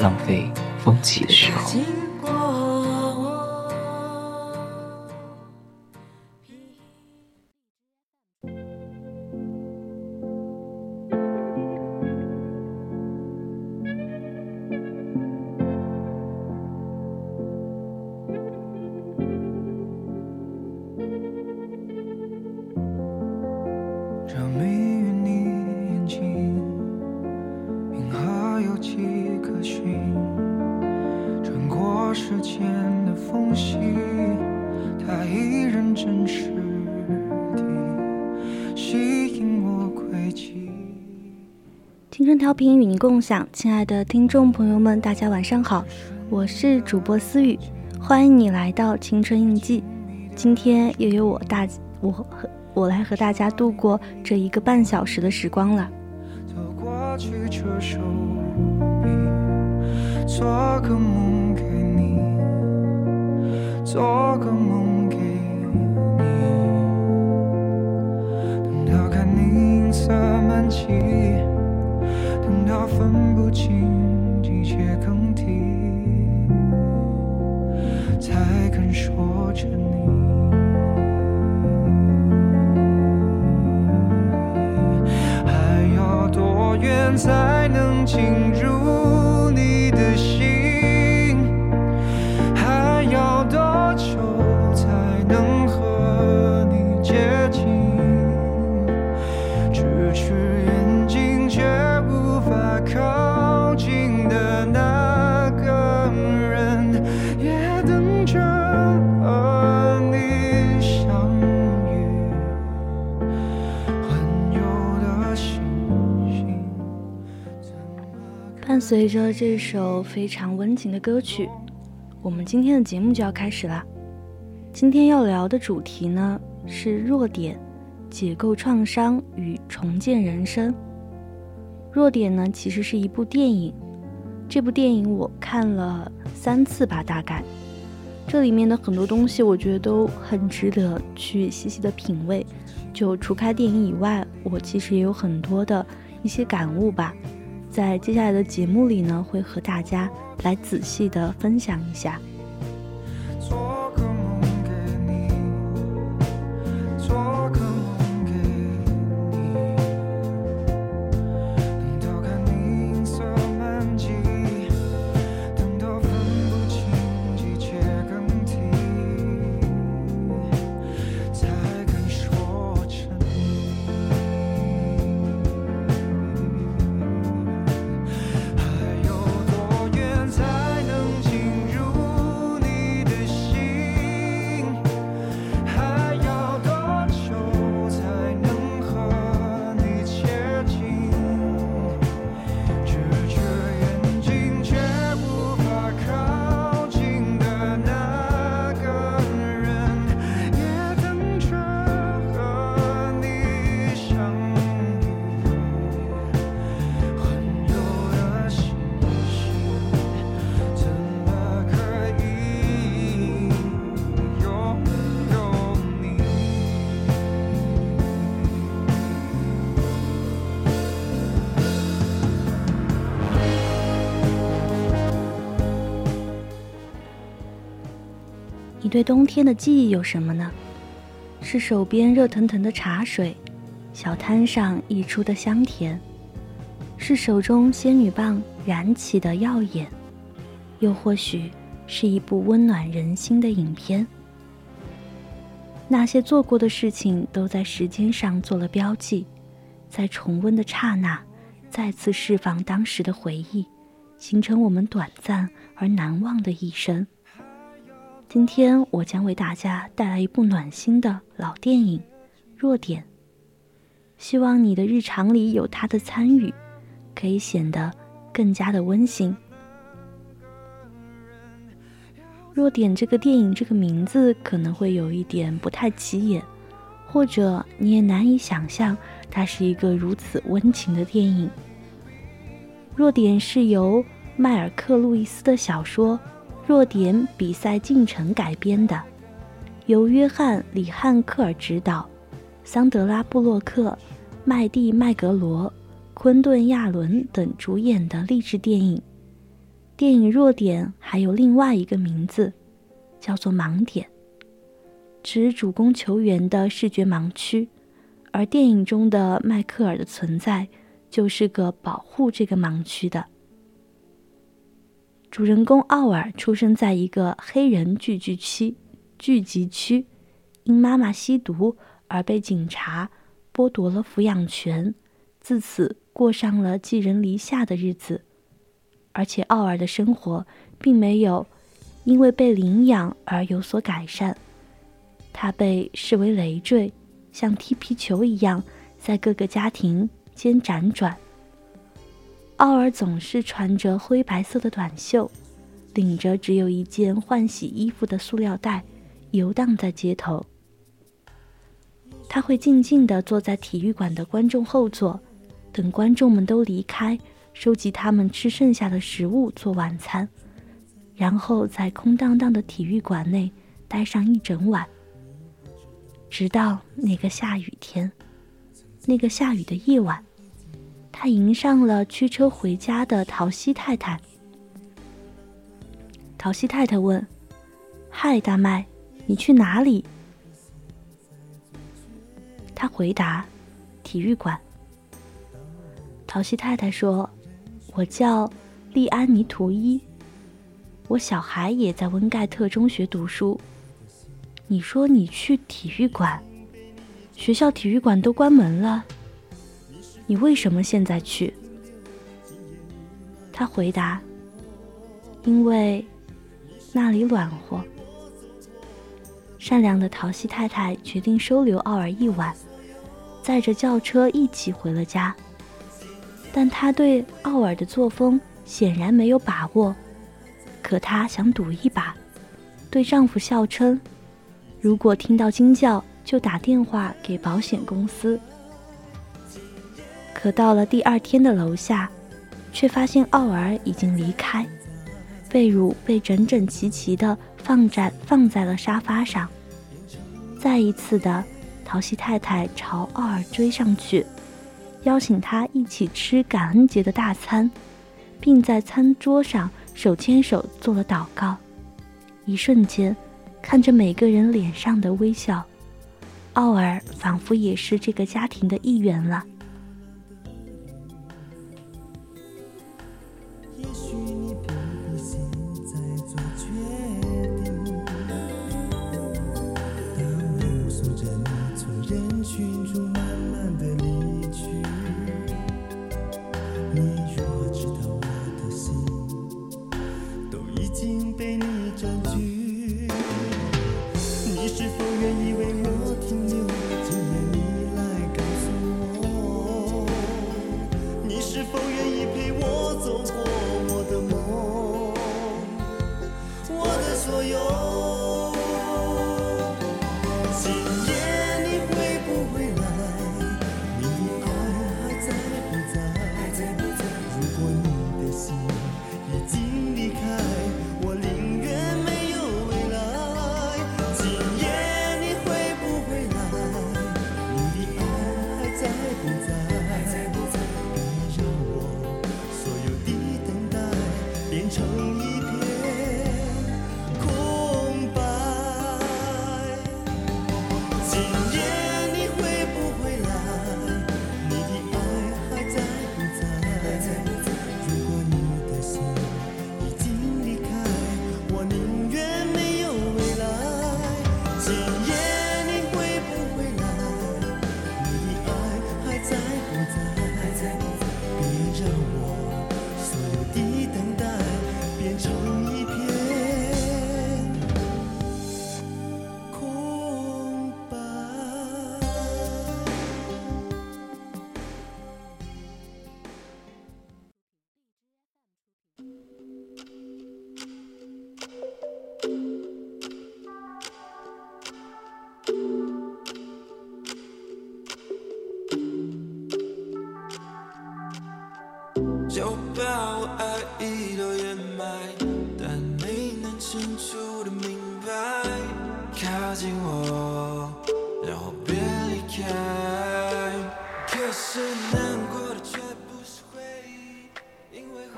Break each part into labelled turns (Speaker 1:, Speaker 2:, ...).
Speaker 1: 浪费风起的时候。
Speaker 2: 享，亲爱的听众朋友们，大家晚上好，我是主播思雨，欢迎你来到青春印记。今天又有我大我和我来和大家度过这一个半小时的时光了。做个梦给你，等到看银色满际，分不清季节更替，才肯说着你。还要多远才能进入？随着这首非常温情的歌曲，我们今天的节目就要开始啦。今天要聊的主题呢是弱点、解构创伤与重建人生。弱点呢其实是一部电影，这部电影我看了三次吧，大概。这里面的很多东西我觉得都很值得去细细的品味。就除开电影以外，我其实也有很多的一些感悟吧。在接下来的节目里呢，会和大家来仔细的分享一下。对冬天的记忆有什么呢？是手边热腾腾的茶水，小摊上溢出的香甜，是手中仙女棒燃起的耀眼，又或许是一部温暖人心的影片。那些做过的事情都在时间上做了标记，在重温的刹那，再次释放当时的回忆，形成我们短暂而难忘的一生。今天我将为大家带来一部暖心的老电影《弱点》，希望你的日常里有它的参与，可以显得更加的温馨。
Speaker 3: 弱点这个电影这个名字可能会有一点不太起眼，或者你也难以想象它是一个如此温情的电影。弱点是由迈尔克·路易斯的小说《弱点比赛进程》改编的，由约翰·里汉克尔执导，桑德拉·布洛克、麦蒂·麦格罗、昆顿·亚伦等主演的励志电影。电影《弱点》还有另外一个名字，叫做“盲点”，指主攻球员的视觉盲区，而电影中的迈克尔的存在就是个保护这个盲区的。主人公奥尔出生在一个黑人聚居区，聚集区，因妈妈吸毒而被警察剥夺了抚养权，自此过上了寄人篱下的日子。而且奥尔的生活并没有因为被领养而有所改善，他被视为累赘，像踢皮球一样在各个家庭间辗转。奥尔总是穿着灰白色的短袖，领着只有一件换洗衣服的塑料袋，游荡在街头。他会静静地坐在体育馆的观众后座，等观众们都离开。收集他们吃剩下的食物做晚餐，然后在空荡荡的体育馆内待上一整晚，直到那个下雨天，那个下雨的夜晚，他迎上了驱车回家的陶西太太。陶西太太问：“嗨，大麦，你去哪里？”他回答：“体育馆。”陶西太太说。我叫利安尼图伊，我小孩也在温盖特中学读书。你说你去体育馆，学校体育馆都关门了，你为什么现在去？他回答：“因为那里暖和。”善良的陶西太太决定收留奥尔一晚，载着轿车一起回了家。但她对奥尔的作风显然没有把握，可她想赌一把，对丈夫笑称：“如果听到惊叫，就打电话给保险公司。”可到了第二天的楼下，却发现奥尔已经离开，被褥被整整齐齐地放在放在了沙发上。再一次的，陶西太太朝奥尔追上去。邀请他一起吃感恩节的大餐，并在餐桌上手牵手做了祷告。一瞬间，看着每个人脸上的微笑，奥尔仿佛也是这个家庭的一员了。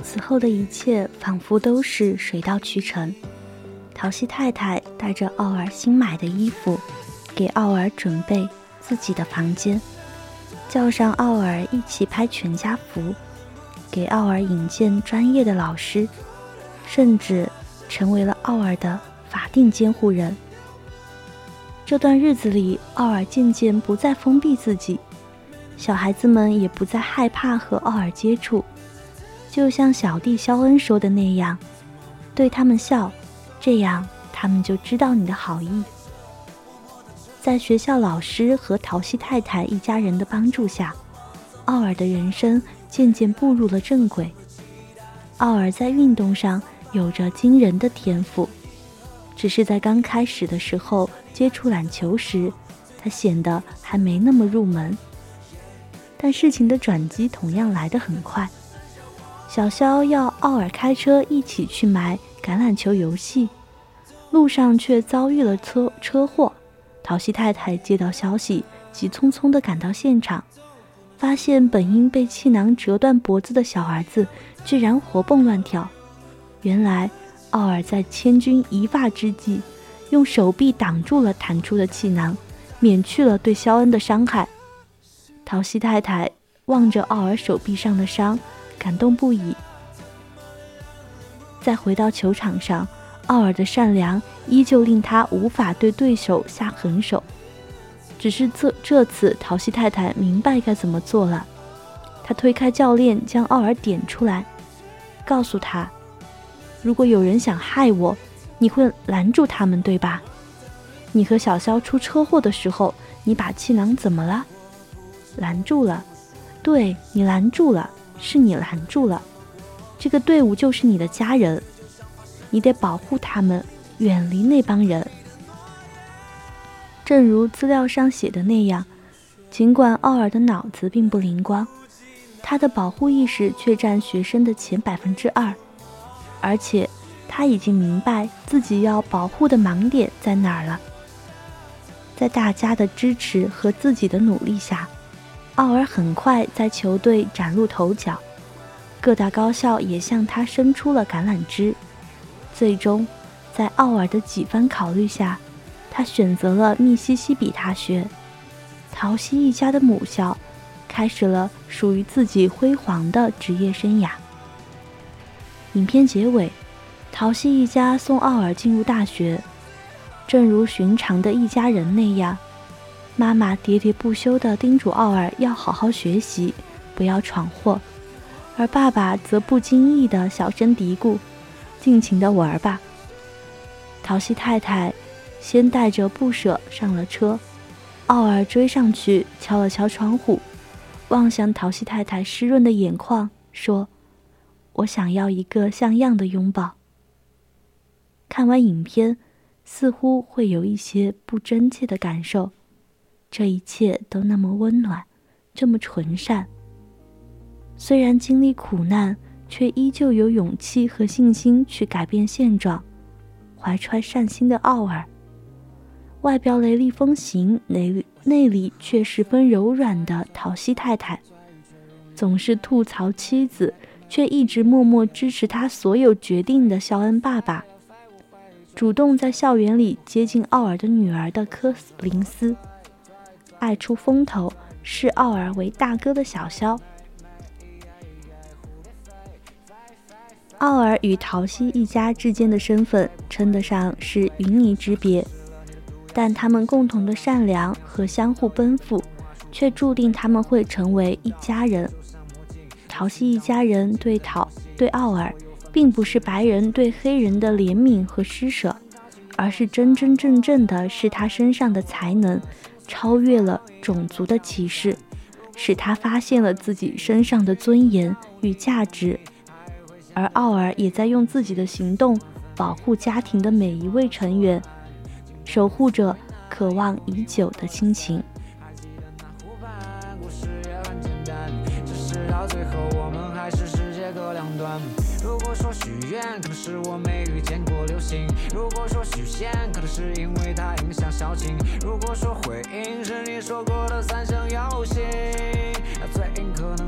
Speaker 3: 此后的一切仿佛都是水到渠成。陶西太太带着奥尔新买的衣服，给奥尔准备自己的房间，叫上奥尔一起拍全家福，给奥尔引荐专业的老师，甚至成为了奥尔的法定监护人。这段日子里，奥尔渐渐不再封闭自己，小孩子们也不再害怕和奥尔接触，就像小弟肖恩说的那样，对他们笑。这样，他们就知道你的好意。在学校老师和陶西太太一家人的帮助下，奥尔的人生渐渐步入了正轨。奥尔在运动上有着惊人的天赋，只是在刚开始的时候接触篮球时，他显得还没那么入门。但事情的转机同样来得很快，小肖要奥尔开车一起去买。橄榄球游戏路上却遭遇了车车祸，陶西太太接到消息，急匆匆地赶到现场，发现本应被气囊折断脖子的小儿子居然活蹦乱跳。原来奥尔在千钧一发之际，用手臂挡住了弹出的气囊，免去了对肖恩的伤害。陶西太太望着奥尔手臂上的伤，感动不已。再回到球场上，奥尔的善良依旧令他无法对对手下狠手。只是这这次，陶西太太明白该怎么做了。他推开教练，将奥尔点出来，告诉他：“如果有人想害我，你会拦住他们，对吧？你和小肖出车祸的时候，你把气囊怎么了？拦住了。对你拦住了，是你拦住了。”这个队伍就是你的家人，你得保护他们，远离那帮人。正如资料上写的那样，尽管奥尔的脑子并不灵光，他的保护意识却占学生的前百分之二，而且他已经明白自己要保护的盲点在哪儿了。在大家的支持和自己的努力下，奥尔很快在球队崭露头角。各大高校也向他伸出了橄榄枝，最终，在奥尔的几番考虑下，他选择了密西西比大学，陶西一家的母校，开始了属于自己辉煌的职业生涯。影片结尾，陶西一家送奥尔进入大学，正如寻常的一家人那样，妈妈喋喋不休地叮嘱奥尔要好好学习，不要闯祸。而爸爸则不经意地小声嘀咕：“尽情地玩吧。”陶西太太先带着不舍上了车，奥尔追上去敲了敲窗户，望向陶西太太湿润的眼眶，说：“我想要一个像样的拥抱。”看完影片，似乎会有一些不真切的感受，这一切都那么温暖，这么纯善。虽然经历苦难，却依旧有勇气和信心去改变现状。怀揣善心的奥尔，外表雷厉风行，内内里却十分柔软的陶西太太，总是吐槽妻子，却一直默默支持他所有决定的肖恩爸爸，主动在校园里接近奥尔的女儿的科林斯，爱出风头，视奥尔为大哥的小肖。奥尔与陶西一家之间的身份称得上是云泥之别，但他们共同的善良和相互奔赴，却注定他们会成为一家人。陶西一家人对陶对奥尔，并不是白人对黑人的怜悯和施舍，而是真真正正的是他身上的才能超越了种族的歧视，使他发现了自己身上的尊严与价值。而奥尔也在用自己的行动保护家庭的每一位成员，守护着渴望已久的亲情。
Speaker 4: 许愿，可能是我没遇见过流星；如果说许仙，可能是因为它影响小情；如果说回应是你说过的三生有幸，那最应可能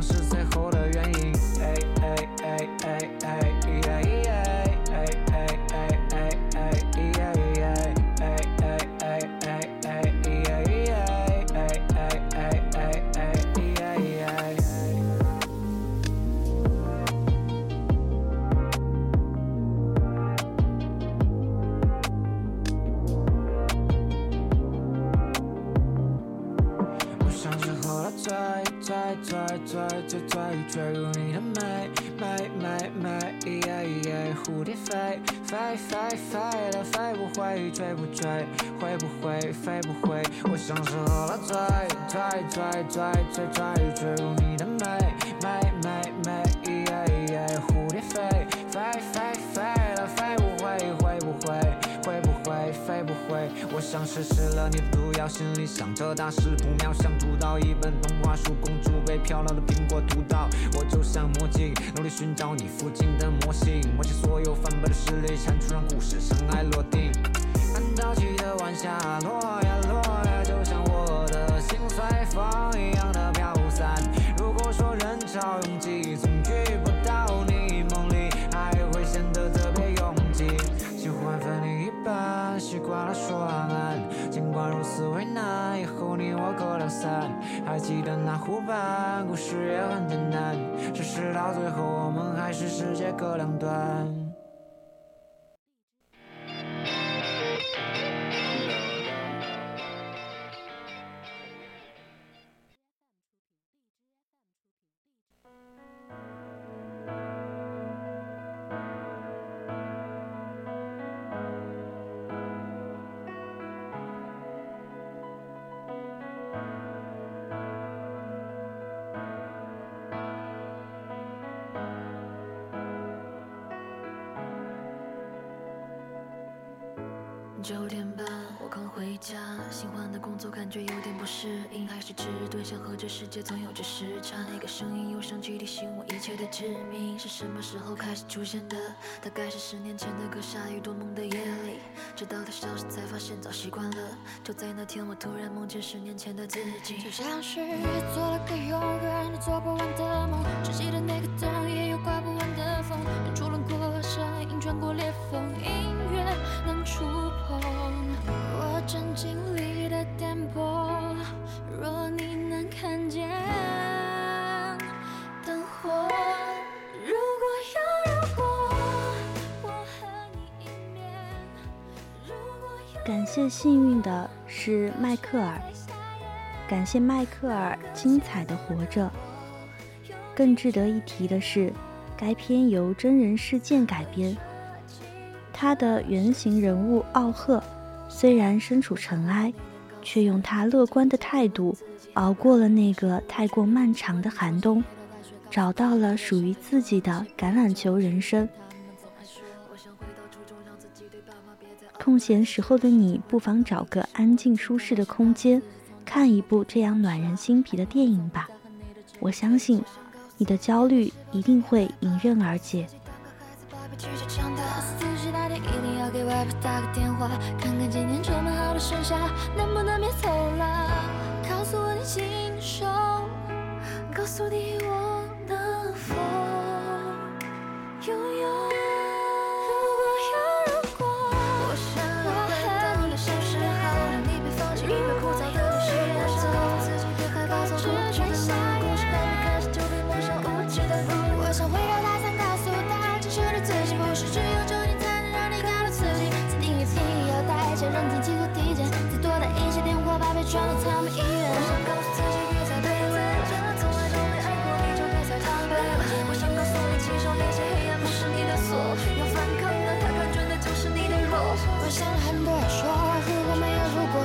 Speaker 4: 醉醉醉醉醉，坠入你的美，美美美，蝴蝶飞，飞飞飞了，飞不回，会不会，会不会，飞不回？我像是吃了你的毒药，心里想着大事不妙，想读到一本童话书，公主被漂亮的苹果毒到。我就像魔镜，努力寻找你附近的模型，摸清所有翻倍的势力，删除让故事尘埃落定。很着急的晚霞落还记得那湖畔，故事也很简单，只是到最后我们还是世界各两端。
Speaker 5: 早习惯了。就在那天，我突然梦见十年前的自己，
Speaker 6: 就像是做了个永远都做不完的梦，只记得那个冬也有刮不完的风，远处轮廓声音穿过裂缝，音乐能触碰。我正经历的颠簸，若你能看见
Speaker 3: 感谢幸运的是迈克尔，感谢迈克尔精彩的活着。更值得一提的是，该片由真人事件改编，他的原型人物奥赫。虽然身处尘埃，却用他乐观的态度熬过了那个太过漫长的寒冬，找到了属于自己的橄榄球人生。空闲时候的你，不妨找个安静舒适的空间，看一部这样暖人心脾的电影吧。我相信，你的焦虑一定会迎刃而解。
Speaker 6: 告诉我你心，告诉你我能否拥有？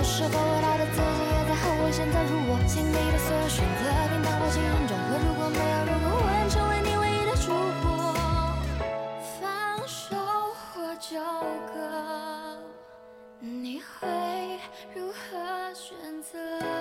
Speaker 6: 是否未来的自己也在后悔？现在如我心里的所有选择，平淡或轻重选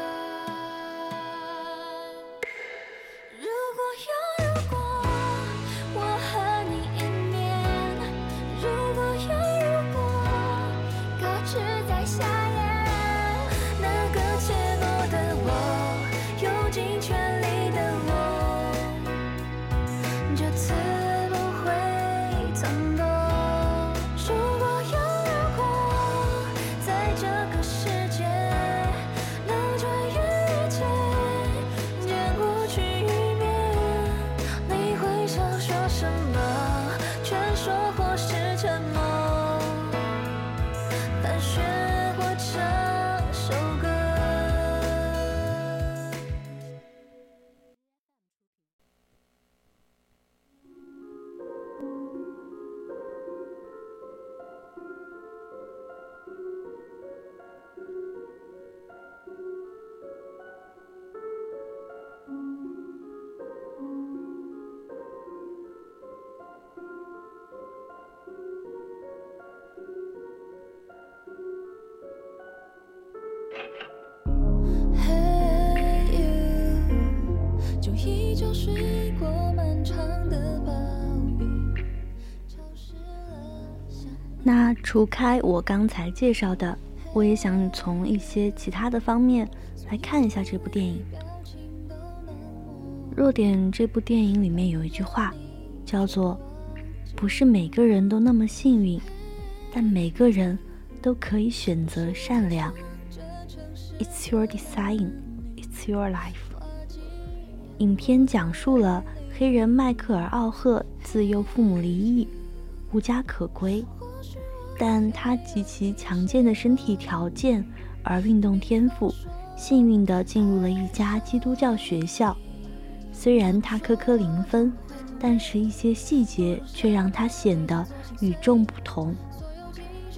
Speaker 3: 除开我刚才介绍的，我也想从一些其他的方面来看一下这部电影。弱点这部电影里面有一句话，叫做“不是每个人都那么幸运，但每个人都可以选择善良。It's your design, it's your life。”影片讲述了黑人迈克尔·奥赫自幼父母离异，无家可归，但他极其强健的身体条件而运动天赋，幸运地进入了一家基督教学校。虽然他科科零分，但是一些细节却让他显得与众不同。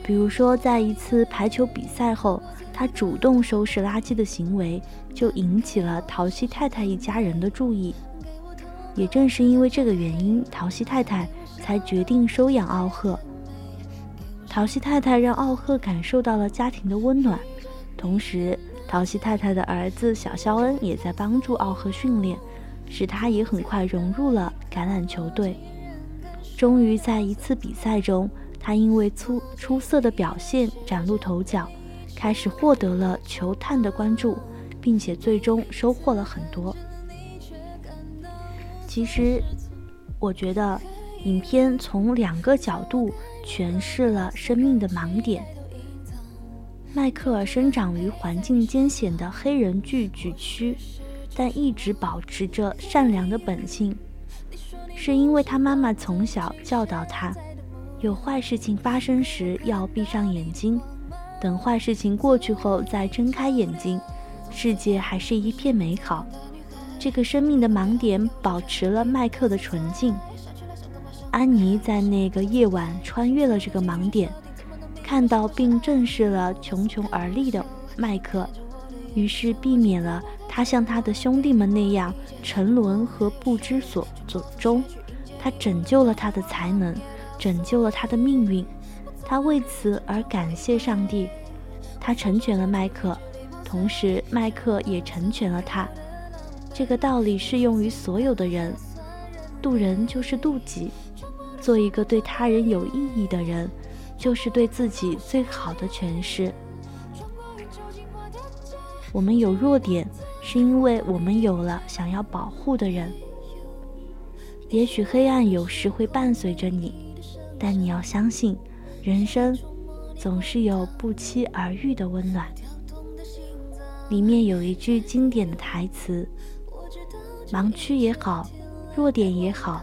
Speaker 3: 比如说，在一次排球比赛后，他主动收拾垃圾的行为就引起了陶西太太一家人的注意。也正是因为这个原因，陶西太太才决定收养奥赫。陶西太太让奥赫感受到了家庭的温暖，同时，陶西太太的儿子小肖恩也在帮助奥赫训练。使他也很快融入了橄榄球队。终于在一次比赛中，他因为出出色的表现崭露头角，开始获得了球探的关注，并且最终收获了很多。其实，我觉得影片从两个角度诠释了生命的盲点。迈克尔生长于环境艰险的黑人聚居区。但一直保持着善良的本性，是因为他妈妈从小教导他，有坏事情发生时要闭上眼睛，等坏事情过去后再睁开眼睛，世界还是一片美好。这个生命的盲点保持了迈克的纯净。安妮在那个夜晚穿越了这个盲点，看到并正视了穷穷而立的麦克，于是避免了。他像他的兄弟们那样沉沦和不知所终，他拯救了他的才能，拯救了他的命运，他为此而感谢上帝。他成全了麦克，同时麦克也成全了他。这个道理适用于所有的人。渡人就是渡己，做一个对他人有意义的人，就是对自己最好的诠释。我们有弱点。是因为我们有了想要保护的人。也许黑暗有时会伴随着你，但你要相信，人生总是有不期而遇的温暖。里面有一句经典的台词：“盲区也好，弱点也好，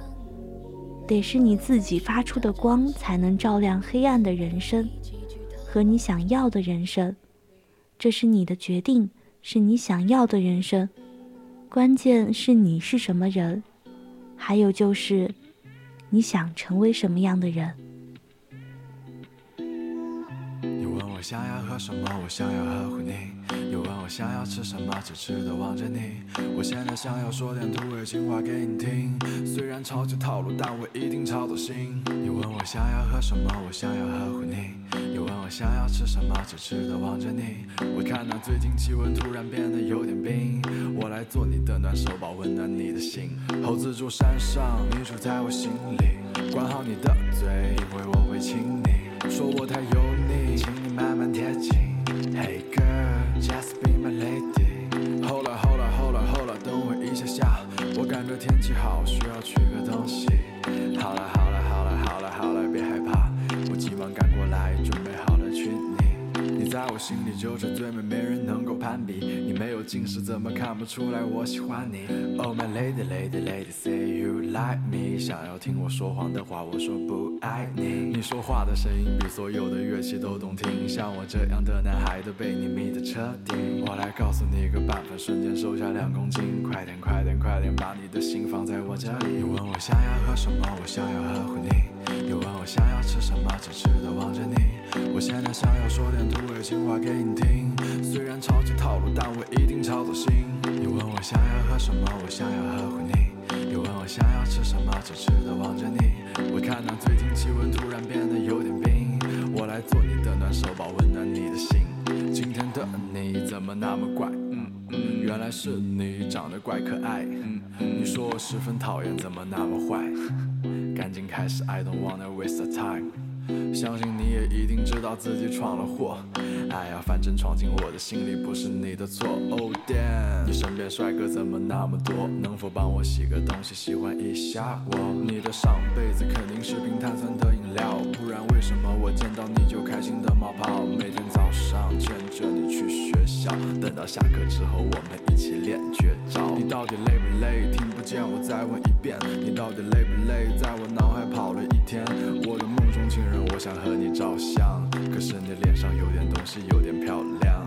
Speaker 3: 得是你自己发出的光，才能照亮黑暗的人生和你想要的人生。这是你的决定。”是你想要的人生，关键是你是什么人，还有就是你想成为什么样的人。
Speaker 7: 想要喝什么，我想要呵护你；又问我想要吃什么，痴痴的望着你。我现在想要说点土味情话给你听，虽然超级套路，但我一定超走心。你问我想要喝什么，我想要呵护你。又问我想要吃什么，痴痴的望着你。我看到最近气温突然变得有点冰，我来做你的暖手宝，温暖你的心。猴子住山上，你住在我心里。管好你的嘴，因为我会亲你。说我太油腻，请慢慢贴近。Hey girl，just be my lady。Hold on，Hold on，Hold on，Hold on，等我一下下，我感觉天气好，需要取个东西。好了在我心里就是最美，没人能够攀比。你没有近视，怎么看不出来我喜欢你？Oh my lady, lady, lady, say you like me。想要听我说谎的话，我说不爱你。你说话的声音比所有的乐器都动听，像我这样的男孩都被你迷得彻底。我来告诉你个办法，瞬间瘦下两公斤。快点，快点，快点，把你的心放在我这里。你问我想要喝什么，我想要呵护你。你问我想要吃什么，痴痴的望着你。我现在想要说点土味情话给你听，虽然超级套路，但我一定超走心。你问我想要喝什么，我想要呵护你。你问我想要吃什么，痴痴的望着你。我看到最近气温突然变得有点冰，我来做你的暖手宝，温暖你的心。今天的你怎么那么怪？原来。来是你长得怪可爱。你说我十分讨厌，怎么那么坏？赶紧开始，I don't wanna waste the time。相信你也一定知道自己闯了祸。哎呀，反正闯进我的心里不是你的错。Oh damn，你身边帅哥怎么那么多？能否帮我洗个东西，喜欢一下我？你的上辈子肯定是瓶碳酸的饮不然为什么我见到你就开心的冒泡？每天早上牵着你去学校，等到下课之后我们一起练绝招。你到底累不累？听不见我再问一遍。你到底累不累？在我脑海跑了一天。我的梦中情人，我想和你照相，可是你脸上有点东西，有点漂亮。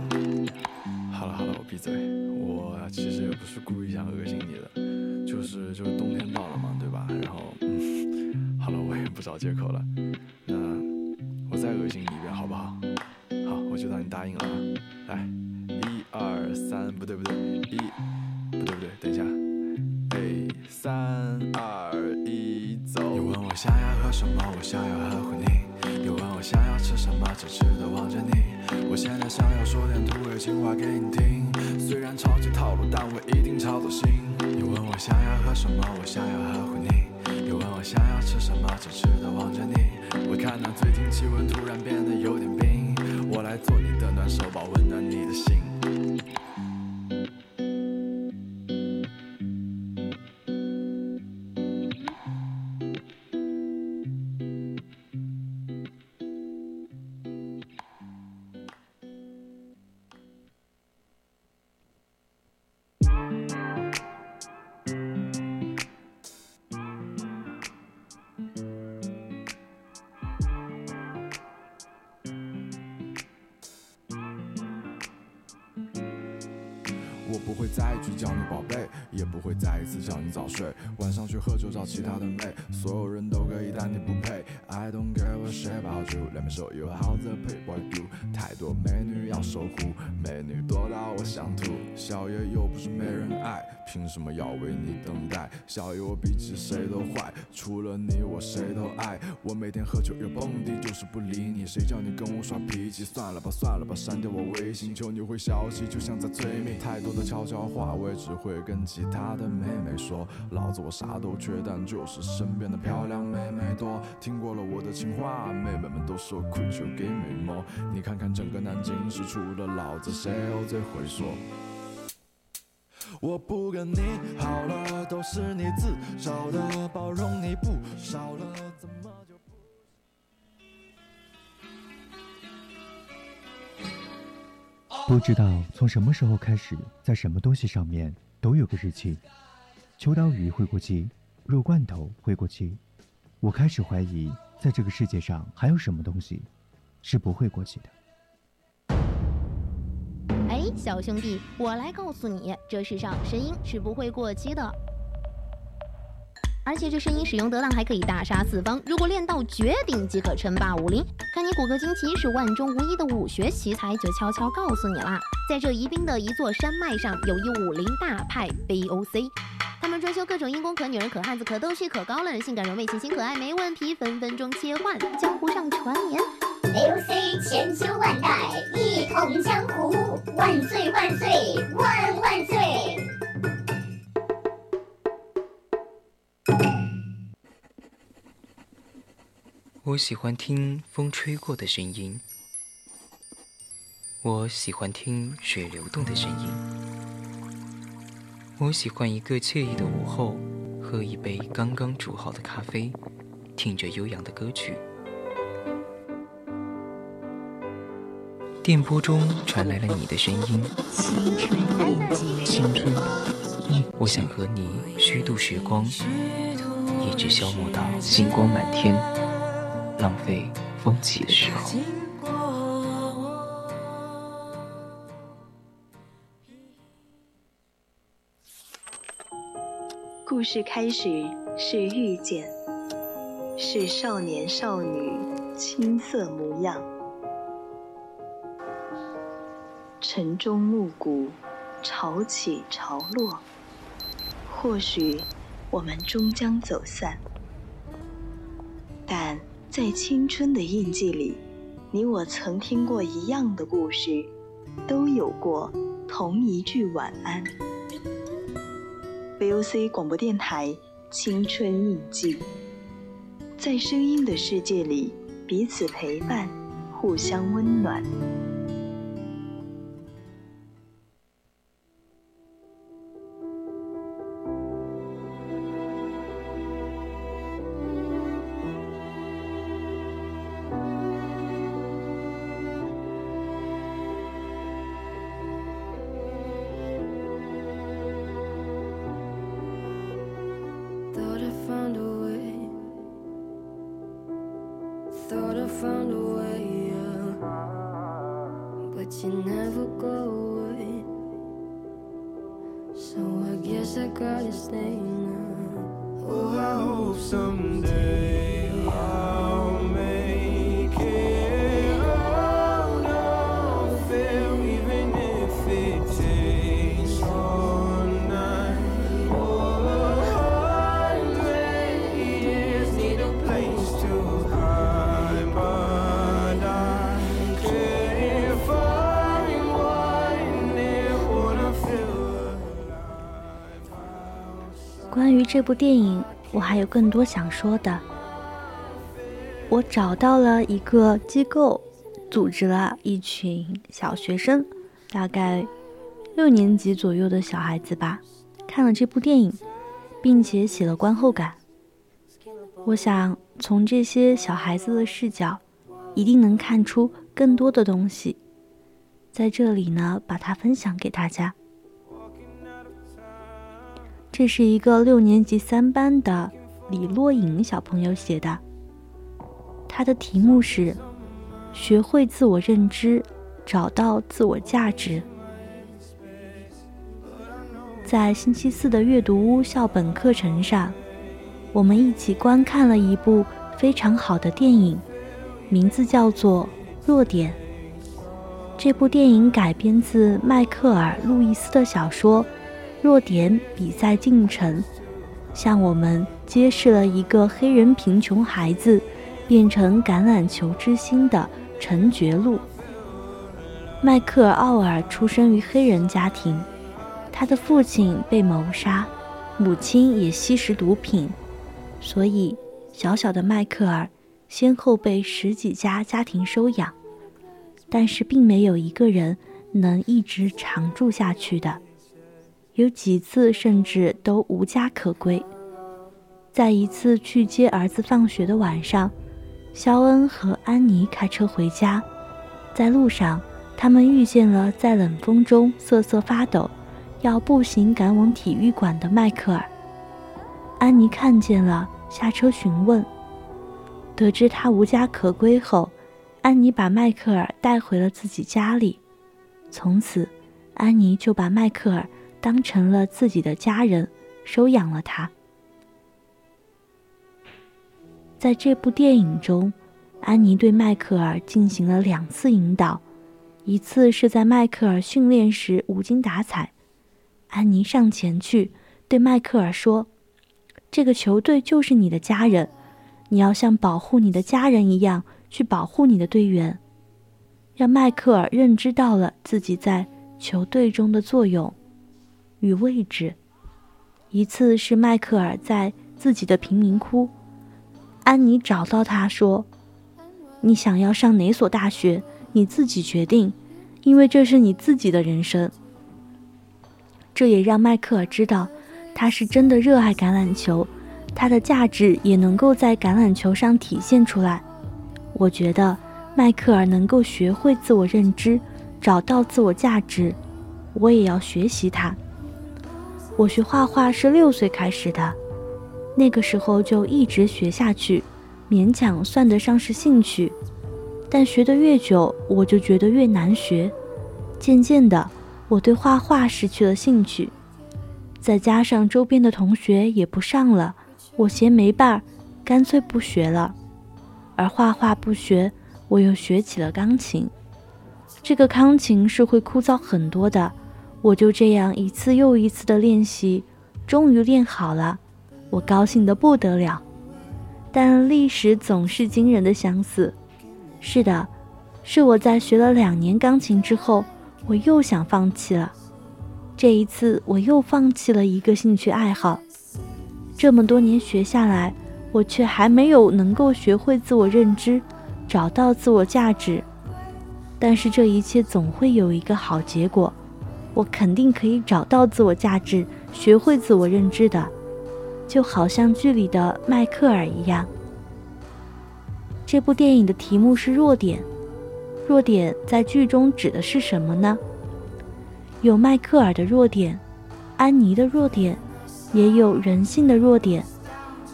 Speaker 7: 好了好了，我闭嘴。我其实也不是故意想恶心你的，就是就是冬天到了嘛，对吧？然后嗯，好了，我也不找借口了。那我再恶心你一遍，好不好？好，我就当你答应了啊。来，一二三，不对不对，一，不对不对，等一下。哎，三二一，走！你问我想要喝什么，我想要呵护你；你问我想要吃什么，痴痴的望着你。我现在想要说点土味情话给你听，虽然超级套路，但我一定超走心。你问我想要喝什么，我想要呵护你；你问我想要吃什么，痴痴的望着你。我看那最近气温突然变得有点冰，我来做你的暖手宝，温暖你的心。什么要为你等待？小爷我比起谁都坏，除了你我谁都爱。我每天喝酒又蹦迪，就是不理你。谁叫你跟我耍脾气？算了吧算了吧，删掉我微信，求你回消息，就像在催眠。太多的悄悄话，我也只会跟其他的妹妹说。老子我啥都缺，但就是身边的漂亮妹妹多。听过了我的情话，妹妹们都说 Could you give me more？你看看整个南京市，除了老子，谁又最会说？我不跟你好了，都是你自找的，包容你不少了，怎么就不？
Speaker 8: 不知道从什么时候开始，在什么东西上面都有个日期。秋刀鱼会过期，肉罐头会过期。我开始怀疑，在这个世界上还有什么东西是不会过期的。
Speaker 9: 小兄弟，我来告诉你，这世上声音是不会过期的。而且这声音使用得当，还可以大杀四方。如果练到绝顶，即可称霸武林。看你骨骼惊奇，是万中无一的武学奇才，就悄悄告诉你啦，在这宜宾的一座山脉上，有一武林大派 BOC。他们专修各种阴功，可女人、可汉子、可逗趣、可高冷，性感柔媚、清新可爱，没问题，分分钟切换。江湖上传言，
Speaker 6: 刘 C 千秋万代，一统江湖，万岁万岁万万岁！
Speaker 1: 我喜欢听风吹过的声音，我喜欢听水流动的声音，我喜欢一个惬意的午后，喝一杯刚刚煮好的咖啡，听着悠扬的歌曲。电波中传来了你的声音，青春，我想和你虚度时光，一直消磨到星光满天。浪费风起的时候。
Speaker 10: 故事开始是遇见，是少年少女青涩模样，晨钟暮鼓，潮起潮落。或许我们终将走散，但在青春的印记里，你我曾听过一样的故事，都有过同一句晚安。VOC 广播电台，青春印记，在声音的世界里，彼此陪伴，互相温暖。
Speaker 3: 这部电影，我还有更多想说的。我找到了一个机构，组织了一群小学生，大概六年级左右的小孩子吧，看了这部电影，并且写了观后感。我想从这些小孩子的视角，一定能看出更多的东西。在这里呢，把它分享给大家。这是一个六年级三班的李洛颖小朋友写的，他的题目是“学会自我认知，找到自我价值”。在星期四的阅读屋校本课程上，我们一起观看了一部非常好的电影，名字叫做《弱点》。这部电影改编自迈克尔·路易斯的小说。弱点比赛进程，向我们揭示了一个黑人贫穷孩子变成橄榄球之星的成绝路。迈克尔·奥尔出生于黑人家庭，他的父亲被谋杀，母亲也吸食毒品，所以小小的迈克尔先后被十几家家庭收养，但是并没有一个人能一直常住下去的。有几次甚至都无家可归。在一次去接儿子放学的晚上，肖恩和安妮开车回家，在路上，他们遇见了在冷风中瑟瑟发抖、要步行赶往体育馆的迈克尔。安妮看见了，下车询问。得知他无家可归后，安妮把迈克尔带回了自己家里。从此，安妮就把迈克尔。当成了自己的家人，收养了他。在这部电影中，安妮对迈克尔进行了两次引导，一次是在迈克尔训练时无精打采，安妮上前去对迈克尔说：“这个球队就是你的家人，你要像保护你的家人一样去保护你的队员。”让迈克尔认知到了自己在球队中的作用。与位置。一次是迈克尔在自己的贫民窟，安妮找到他说：“你想要上哪所大学，你自己决定，因为这是你自己的人生。”这也让迈克尔知道，他是真的热爱橄榄球，他的价值也能够在橄榄球上体现出来。我觉得迈克尔能够学会自我认知，找到自我价值，我也要学习他。我学画画是六岁开始的，那个时候就一直学下去，勉强算得上是兴趣。但学得越久，我就觉得越难学。渐渐的，我对画画失去了兴趣，再加上周边的同学也不上了，我嫌没伴儿，干脆不学了。而画画不学，我又学起了钢琴。这个钢琴是会枯燥很多的。我就这样一次又一次的练习，终于练好了，我高兴得不得了。但历史总是惊人的相似。是的，是我在学了两年钢琴之后，我又想放弃了。这一次我又放弃了一个兴趣爱好。这么多年学下来，我却还没有能够学会自我认知，找到自我价值。但是这一切总会有一个好结果，我肯定可以找到自我价值，学会自我认知的，就好像剧里的迈克尔一样。这部电影的题目是弱点，弱点在剧中指的是什么呢？有迈克尔的弱点，安妮的弱点，也有人性的弱点，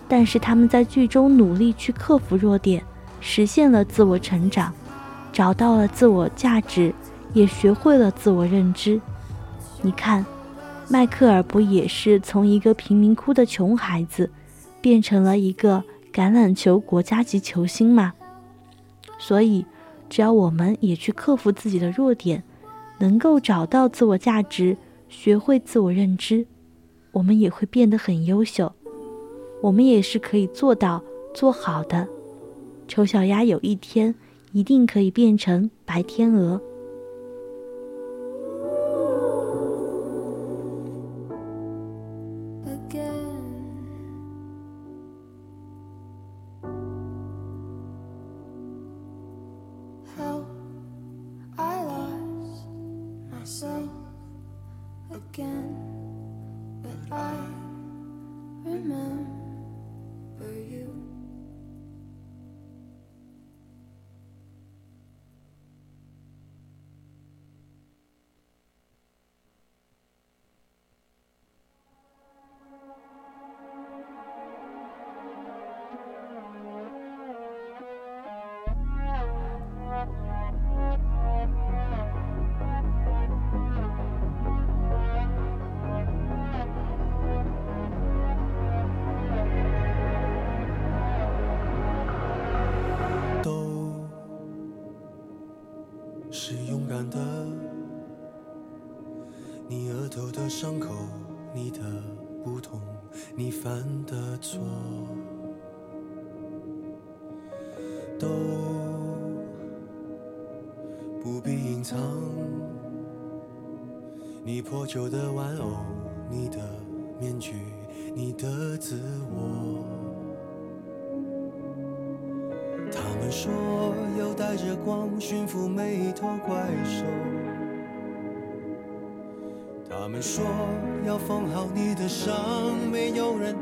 Speaker 3: 但是他们在剧中努力去克服弱点，实现了自我成长。找到了自我价值，也学会了自我认知。你看，迈克尔不也是从一个贫民窟的穷孩子，变成了一个橄榄球国家级球星吗？所以，只要我们也去克服自己的弱点，能够找到自我价值，学会自我认知，我们也会变得很优秀。我们也是可以做到做好的。丑小鸭有一天。一定可以变成白天鹅。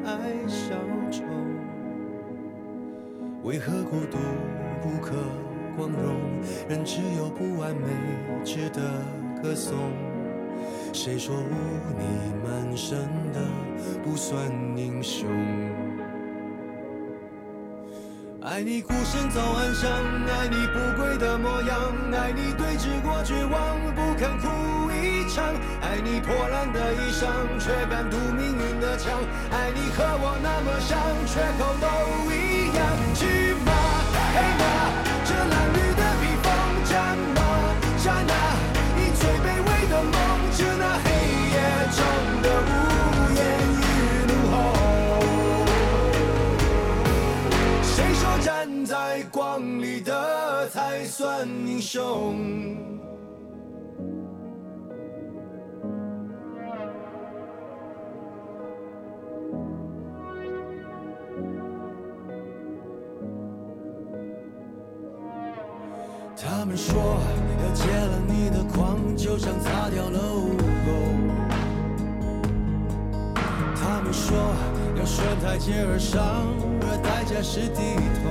Speaker 11: 爱小丑。为何孤独不可光荣？人只有不完美值得歌颂。谁说污泥满身的不算英雄？爱你孤身走暗巷，爱你不跪的模样，爱你对峙过绝望不肯哭场，爱你破烂的衣裳却敢堵命运的枪，爱你和我那么像，缺口都一样。去马黑马，这褴褛的披风，战马战啊，以最卑微的梦，致那黑夜中的无言。站在光里的才算英雄。们说要戒了你的狂，就像擦掉了污垢。他们说要顺台阶而上。而代价是低头，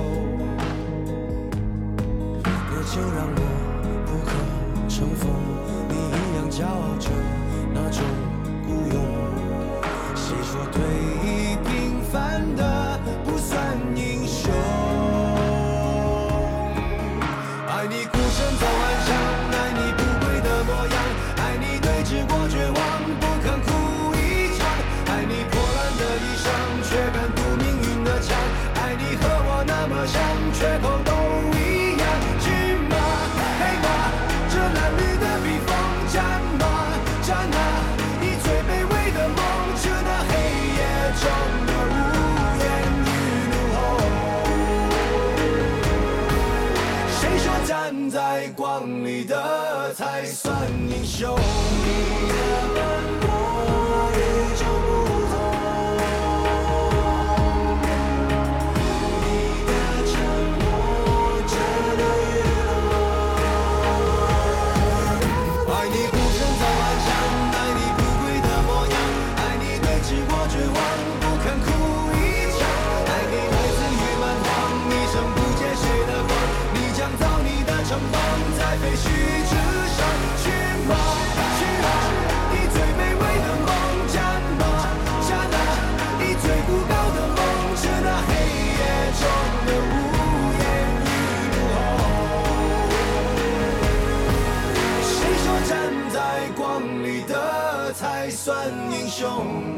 Speaker 11: 那就让我不可乘风，你一样骄傲着那种孤勇。谁说对英在废墟之上，去吧，去吧，你最卑微的梦，战吧，战吧，你最孤高的梦，是那黑夜中的无言与怒吼。谁说站在光里的才算英雄？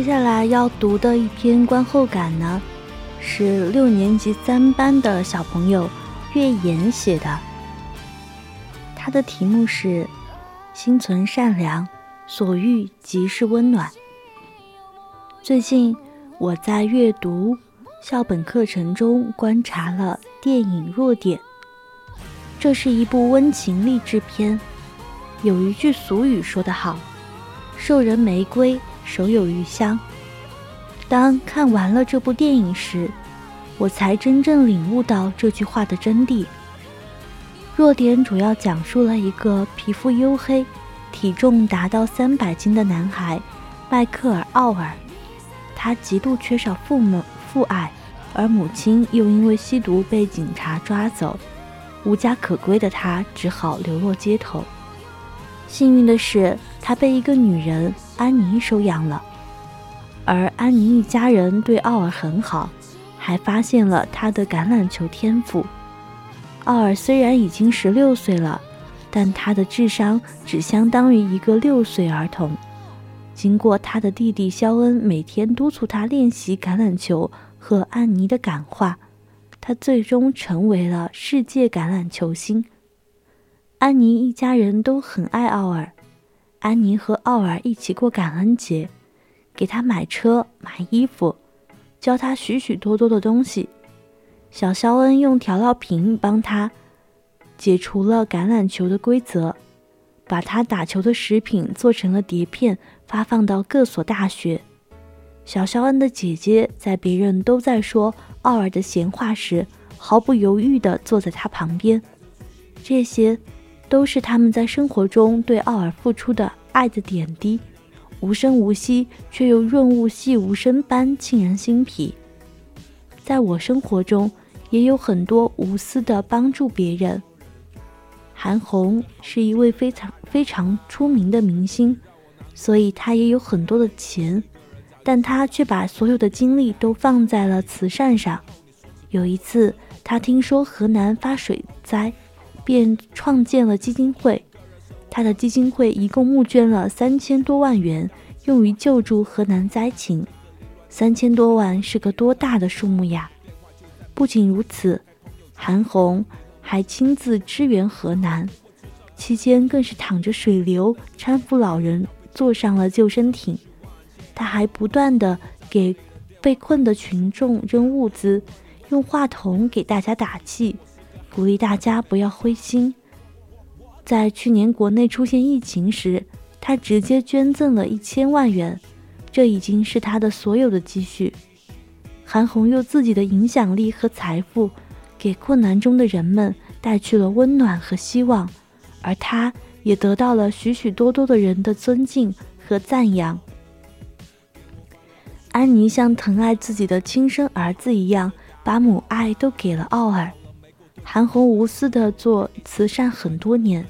Speaker 3: 接下来要读的一篇观后感呢，是六年级三班的小朋友月言写的。他的题目是“心存善良，所遇即是温暖”。最近我在阅读校本课程中观察了电影《弱点》，这是一部温情励志片。有一句俗语说得好：“授人玫瑰，手有余香。”当看完了这部电影时，我才真正领悟到这句话的真谛。弱点主要讲述了一个皮肤黝黑、体重达到三百斤的男孩迈克尔·奥尔，他极度缺少父母父爱，而母亲又因为吸毒被警察抓走，无家可归的他只好流落街头。幸运的是，他被一个女人安妮收养了，而安妮一家人对奥尔很好，还发现了他的橄榄球天赋。奥尔虽然已经十六岁了，但他的智商只相当于一个六岁儿童。经过他的弟弟肖恩每天督促他练习橄榄球和安妮的感化，他最终成为了世界橄榄球星。安妮一家人都很爱奥尔，安妮和奥尔一起过感恩节，给他买车、买衣服，教他许许多多的东西。小肖恩用调料瓶帮他解除了橄榄球的规则，把他打球的食品做成了碟片，发放到各所大学。小肖恩的姐姐在别人都在说奥尔的闲话时，毫不犹豫地坐在他旁边。这些，都是他们在生活中对奥尔付出的爱的点滴。无声无息，却又润物细无声般沁人心脾。在我生活中，也有很多无私的帮助别人。韩红是一位非常非常出名的明星，所以她也有很多的钱，但她却把所有的精力都放在了慈善上。有一次，她听说河南发水灾，便创建了基金会。他的基金会一共募捐了三千多万元，用于救助河南灾情。三千多万是个多大的数目呀！不仅如此，韩红还亲自支援河南，期间更是淌着水流搀扶老人坐上了救生艇。他还不断的给被困的群众扔物资，用话筒给大家打气，鼓励大家不要灰心。在去年国内出现疫情时，他直接捐赠了一千万元，这已经是他的所有的积蓄。韩红用自己的影响力和财富，给困难中的人们带去了温暖和希望，而他也得到了许许多多的人的尊敬和赞扬。安妮像疼爱自己的亲生儿子一样，把母爱都给了奥尔。韩红无私的做慈善很多年。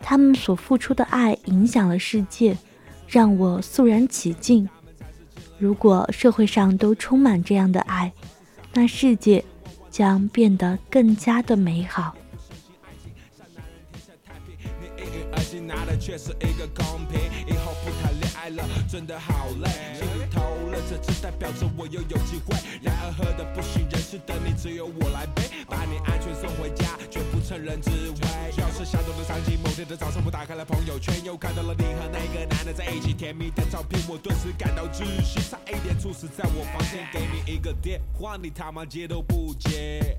Speaker 3: 他们所付出的爱影响了世界，让我肃然起敬。如果社会上都充满这样的爱，那世界将变得更加的美好。
Speaker 12: 真的好累，这只代表着我又有机会。然而喝的不省人事的你，只有我来背，把你安全送回家，绝不趁人之危。要是相同的场景，某天的早上我打开了朋友圈，又看到了你和那个男的在一起甜蜜的照片，我顿时感到窒息，差一点猝死在我房间。给你一个电话，你他妈接都不接。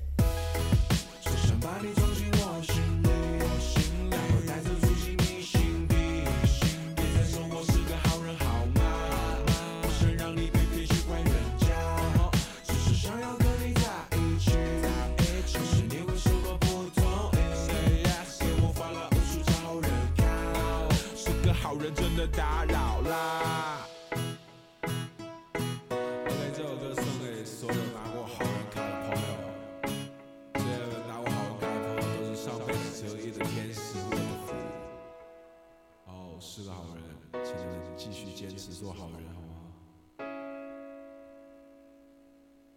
Speaker 12: 只想把你装进的打扰啦。OK，这首歌送给所有拿过好人卡的朋友。这些拿过好人卡的朋友都是上辈子折翼的天使或者福。哦，是个好人，请你们继续坚持做好人，好吗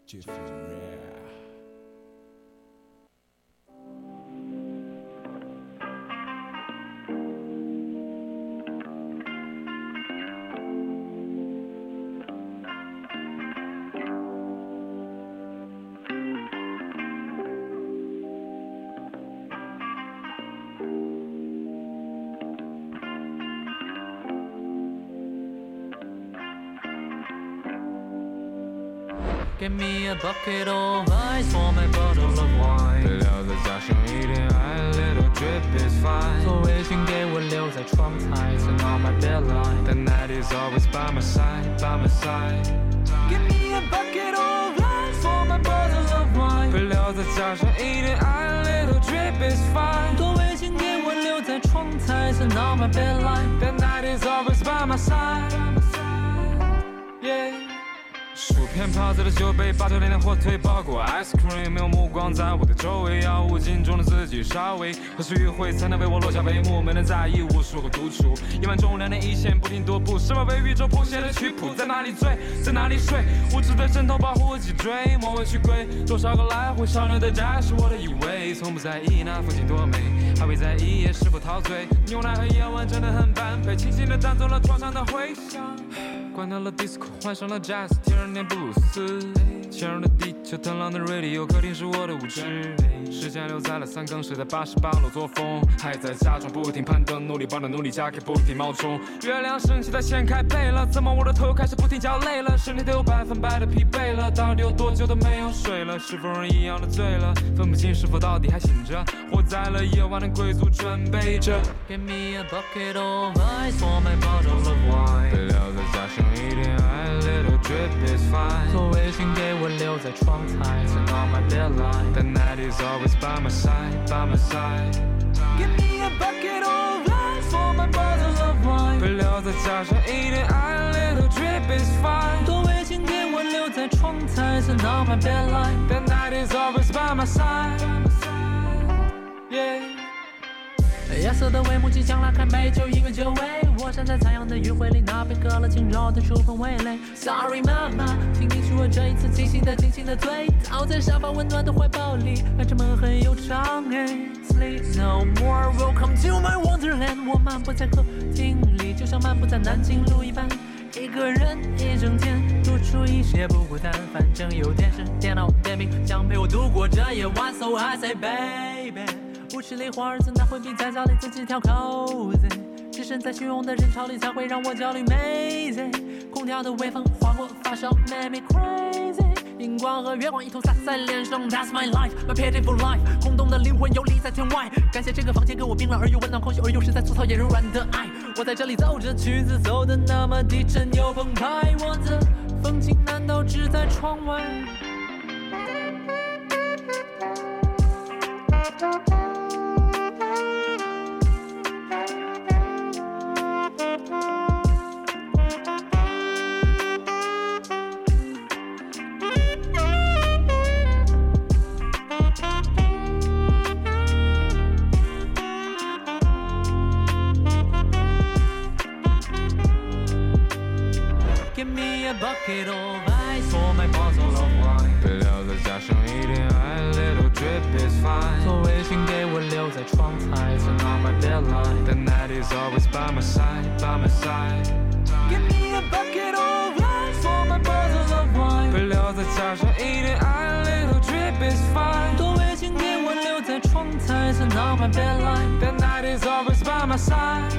Speaker 12: ？Jeffrey。
Speaker 13: Give me a bucket of ice for my bottle of wine。
Speaker 14: 别聊再加上一点爱，little drip is fine。
Speaker 13: 座位请给我留在窗台，turn on my bedline。
Speaker 14: The night is always by my side, by my side。
Speaker 13: Give me a bucket of ice for my bottle of wine。
Speaker 14: 别聊再加上一点爱，little drip is fine。
Speaker 13: 座位请给我留在窗台，turn on my bedline。
Speaker 14: The night is always by my side。Yeah。 薯片泡在了酒杯，八九点的火腿包裹 ice cream，没有目光在我的周围，要无尽中的自己稍微。何时迂回才能为我落下帷幕？没人在意无数个独处，夜晚中午两点一线不停踱步，是否为宇宙谱写的曲谱？在哪里醉，在哪里睡？无知的枕头保护我脊椎，莫问去归。多少个来回，少年的债是我的以为，从不在意那风景多美，还会在意夜是否陶醉。牛奶和夜晚真的很般配，轻轻地弹走了床上的回响。关掉了 disco，换上了 jazz，听着念布鲁斯。嵌入了地球腾浪的 radio，客厅是我的舞池。时间留在了三更，谁在八十八楼作风，还在假装不停攀登，努力帮着努力加给不停冒充。月亮升起，它掀开背了，怎么我的头开始不停叫累了，身体都有百分百的疲惫了，到底有多久都没有睡了？是否人一样的醉了？分不清是否到底还醒着，活在了夜晚的贵族准备着。
Speaker 13: Give me a bucket of ice for my bottle of wine。
Speaker 14: 别聊再加上一点爱，little drip is fine。
Speaker 13: 座位请给我留在窗台，turn on my bedline。
Speaker 14: The night is always by my side, by my side.
Speaker 13: Give me a bucket of ice for my bottle of wine，配料再加上一点爱，little drip is fine。多味请给我留在窗台，so now my bedline。The night is always by my side。Yeah。 夜色的帷幕即将拉开，美酒音乐久违。我站在残阳的余晖里，那杯喝了轻柔的触碰味蕾。Sorry 妈妈，请你恕我这一次清醒的、精心的醉倒在沙发温暖的怀抱里，反正梦很悠长。Sleep no more, welcome to my wonderland。我漫步在客厅里，就像漫步在南京路一般，一个人一整天，独处一些不孤单。反正有电视、电脑、电瓶将陪我度过这夜晚，So I say baby。舞池里花儿怎奈会比在家里自己挑扣子？置身在汹涌的人潮里才会让我焦虑。Mazy，空调的微风划过发梢，make me crazy。荧光和月光一同洒在脸上，That's my life，my pitiful life。空洞的灵魂游离在天外，感谢这个房间给我冰冷而又温暖、空虚而又实在、粗糙也柔软的爱。我在这里奏着曲子，走的那么低沉又澎湃。我的风景难道只在窗外 me a bucket of ice or my bottle of wine。配料再加上一点爱，little drip is fine。座位请给我留在窗台，turn on my bedline。The night is always by my side, by my side。Give me a bucket of ice or my bottle of wine。配料再加上一点爱，little drip is fine。座位请给我留在窗台，turn on my bedline。The night is always by my side。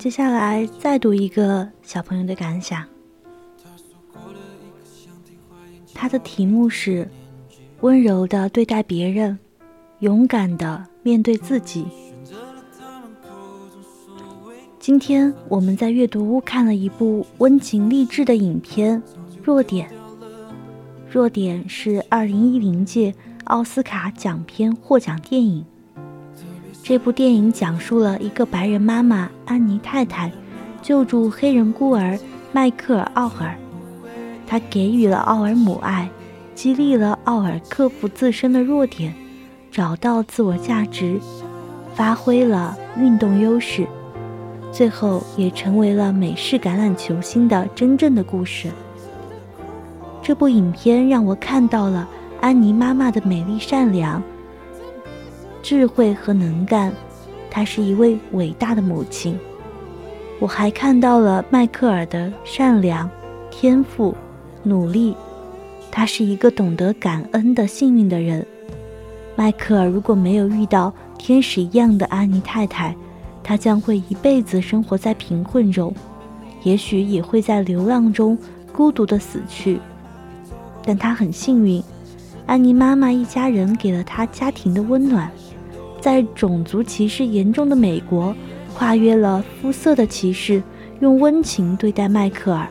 Speaker 3: 接下来再读一个小朋友的感想，他的题目是“温柔的对待别人，勇敢的面对自己”。今天我们在阅读屋看了一部温情励志的影片《弱点》，《弱点》是2010届奥斯卡奖片获奖电影。这部电影讲述了一个白人妈妈安妮太太救助黑人孤儿迈克尔·奥尔，她给予了奥尔母爱，激励了奥尔克服自身的弱点，找到自我价值，发挥了运动优势，最后也成为了美式橄榄球星的真正的故事。这部影片让我看到了安妮妈妈的美丽善良。智慧和能干，她是一位伟大的母亲。我还看到了迈克尔的善良、天赋、努力，他是一个懂得感恩的幸运的人。迈克尔如果没有遇到天使一样的安妮太太，他将会一辈子生活在贫困中，也许也会在流浪中孤独的死去。但他很幸运，安妮妈妈一家人给了他家庭的温暖。在种族歧视严重的美国，跨越了肤色的歧视，用温情对待迈克尔，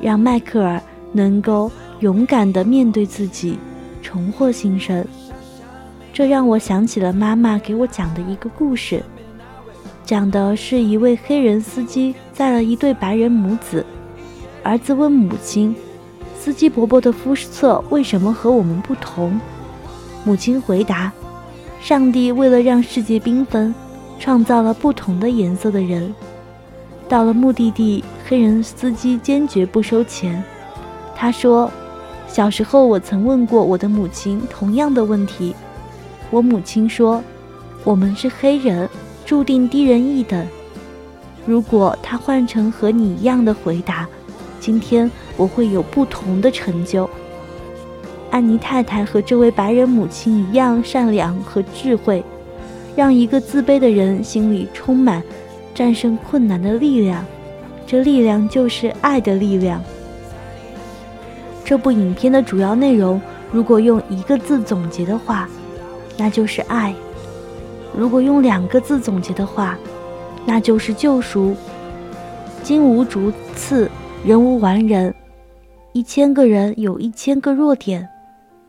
Speaker 3: 让迈克尔能够勇敢地面对自己，重获新生。这让我想起了妈妈给我讲的一个故事，讲的是一位黑人司机载了一对白人母子，儿子问母亲：“司机伯伯的肤色为什么和我们不同？”母亲回答。上帝为了让世界缤纷，创造了不同的颜色的人。到了目的地，黑人司机坚决不收钱。他说，小时候我曾问过我的母亲同样的问题，我母亲说，我们是黑人，注定低人一等。如果他换成和你一样的回答，今天我会有不同的成就。安妮太太和这位白人母亲一样善良和智慧，让一个自卑的人心里充满战胜困难的力量。这力量就是爱的力量。这部影片的主要内容，如果用一个字总结的话，那就是爱；如果用两个字总结的话，那就是救赎。金无足赤，人无完人。一千个人有一千个弱点，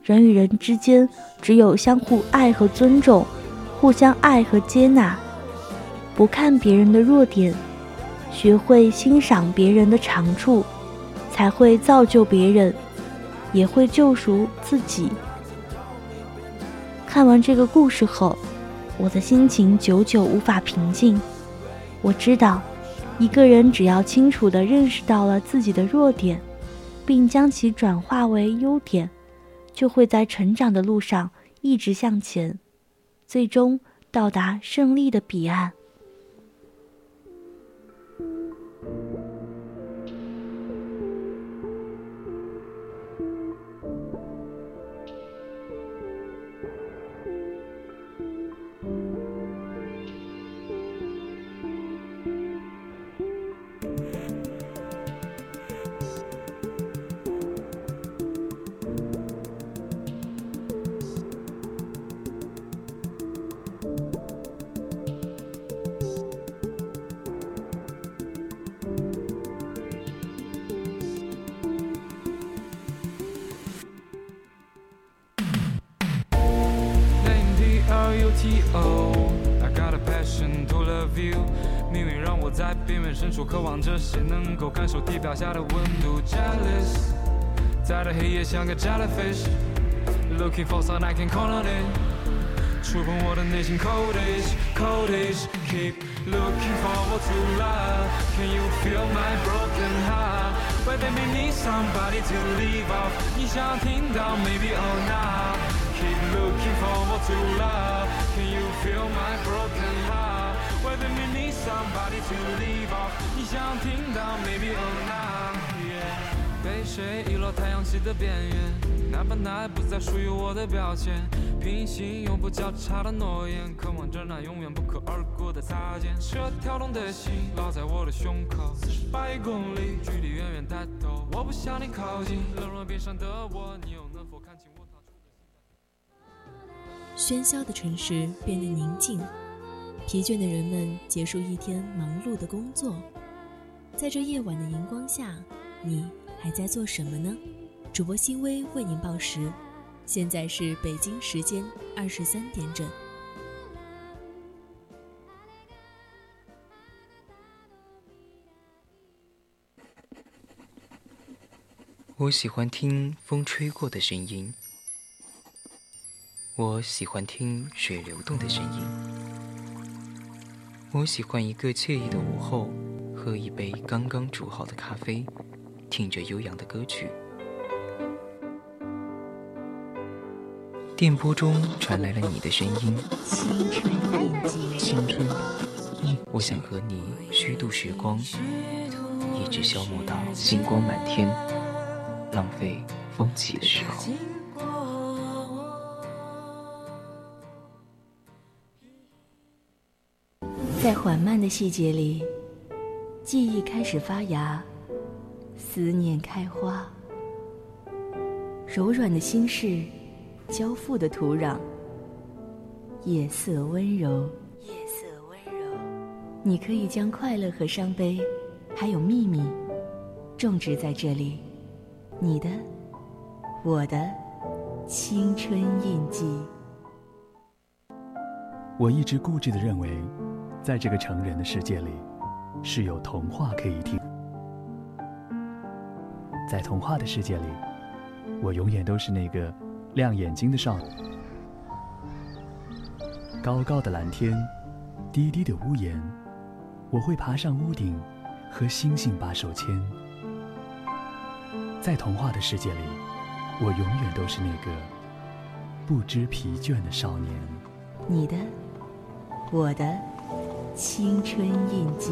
Speaker 3: 人与人之间只有相互爱和尊重，互相爱和接纳，不看别人的弱点，学会欣赏别人的长处，才会造就别人，也会救赎自己。看完这个故事后，我的心情久久无法平静。我知道，一个人只要清楚地认识到了自己的弱点，并将其转化为优点，就会在成长的路上一直向前，最终到达胜利的彼岸。
Speaker 14: 像个 jellyfish，looking for something I can call on it，触碰我的内心 cold age，cold age，keep looking forward to love，can you feel my broken heart？Why they make me somebody to leave off？你想听到 maybe or not？Keep looking forward to love，can you feel my broken heart？Why they make me somebody to leave off？你想听到 maybe or not？Yeah。 被谁遗落太阳系的边缘？那本来不再属于我的标签。平行永不交叉的诺言，渴望着那永远不可而过的擦肩。这跳动的心烙在我的胸口，四十八亿公里，距离远远抬头。我不向你靠近，冷若冰山的我，你又能否看清我？
Speaker 15: 喧嚣的城市变得宁静，疲倦的人们结束一天忙碌的工作，在这夜晚的荧光下，你。还在做什么呢？主播新微为您报时，现在是北京时间二十三点整。
Speaker 1: 我喜欢听风吹过的声音，我喜欢听水流动的声音，我喜欢一个惬意的午后，喝一杯刚刚煮好的咖啡。听着悠扬的歌曲，电波中传来了你的声音。青春，我想和你虚度时光，一直消磨到星光满天，浪费风起的时候。
Speaker 16: 在缓慢的细节里，记忆开始发芽。思念开花，柔软的心事，交付的土壤。夜色温柔，夜色温柔。你可以将快乐和伤悲，还有秘密，种植在这里。你的，我的，青春印记。
Speaker 17: 我一直固执的认为，在这个成人的世界里，是有童话可以听。在童话的世界里，我永远都是那个亮眼睛的少女。高高的蓝天，低低的屋檐，我会爬上屋顶，和星星把手牵。在童话的世界里，我永远都是那个不知疲倦的少年。
Speaker 16: 你的，我的青春印记。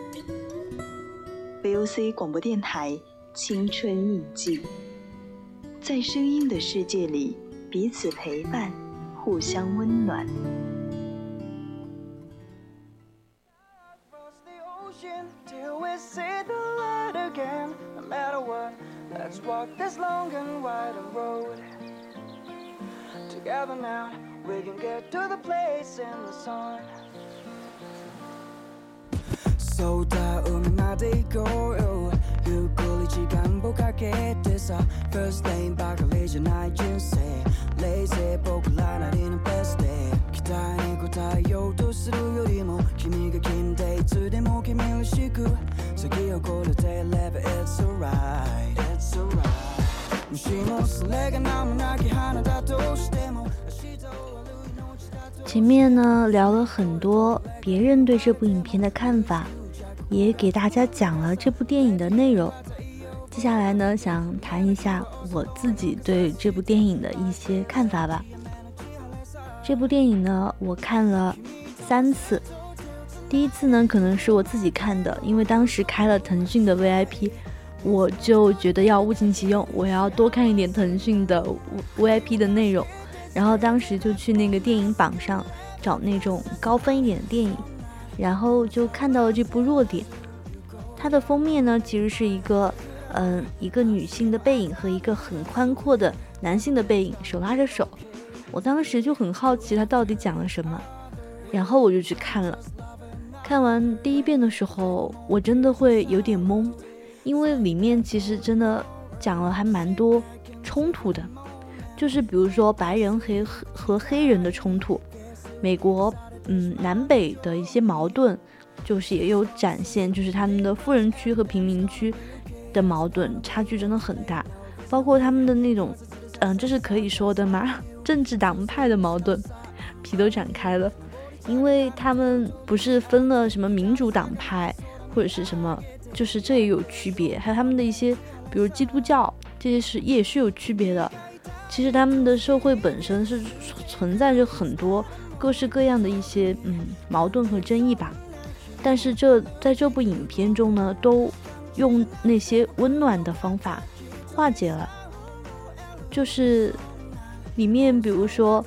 Speaker 10: VOC 广播电台《青春印记》，在声音的世界里，彼此陪伴，互相温暖。
Speaker 4: そうだ海ま で行こうよ。ゆっくり時間をかけてさ。First day ばかりじゃない人生。冷静僕らなりのベスト期待に応えようとするよりも君が君でいつでも君らしく。先をこれてれば It's alright It's alright. もしもそれが名もなき花だとしても
Speaker 3: 前面呢聊了很多别人对这部影片的看法，也给大家讲了这部电影的内容。接下来呢，想谈一下我自己对这部电影的一些看法吧。这部电影呢，我看了三次。第一次呢，可能是我自己看的，因为当时开了腾讯的 VIP，我就觉得要物尽其用，我要多看一点腾讯的 VIP 的内容。然后当时就去那个电影榜上找那种高分一点的电影，然后就看到了这部《弱点》。它的封面呢，其实是一个，嗯，一个女性的背影和一个很宽阔的男性的背影，手拉着手。我当时就很好奇它到底讲了什么，然后我就去看了。看完第一遍的时候，我真的会有点懵，因为里面其实真的讲了还蛮多冲突的。就是比如说白人黑和黑人的冲突，美国嗯南北的一些矛盾，就是也有展现，就是他们的富人区和贫民区的矛盾差距真的很大，包括他们的那种嗯这是可以说的吗？政治党派的矛盾皮都展开了，因为他们不是分了什么民主党派或者是什么，就是这也有区别，还有他们的一些比如基督教这些是也是有区别的。其实他们的社会本身是存在着很多各式各样的一些嗯矛盾和争议吧，但是这在这部影片中呢，都用那些温暖的方法化解了。就是里面比如说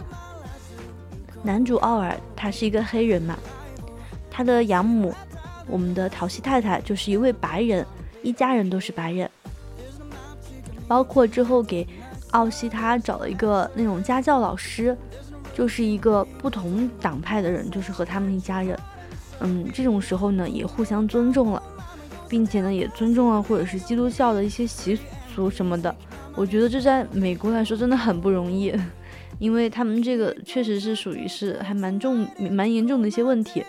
Speaker 3: 男主奥尔他是一个黑人嘛，他的养母我们的陶西太太就是一位白人，一家人都是白人，包括之后给。奥西他找了一个那种家教老师，就是一个不同党派的人，就是和他们一家人，嗯，这种时候呢也互相尊重了，并且呢也尊重了或者是基督教的一些习俗什么的。我觉得这在美国来说真的很不容易，因为他们这个确实是属于是还蛮重蛮严重的一些问题。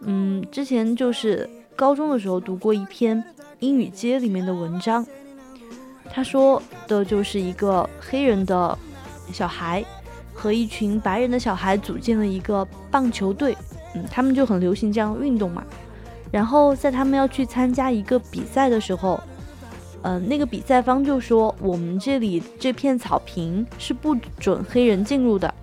Speaker 3: 嗯，之前就是高中的时候读过一篇英语街里面的文章。他说的就是一个黑人的小孩和一群白人的小孩组建了一个棒球队，嗯，他们就很流行这样运动嘛。然后在他们要去参加一个比赛的时候，嗯，那个比赛方就说我们这里这片草坪是不准黑人进入的。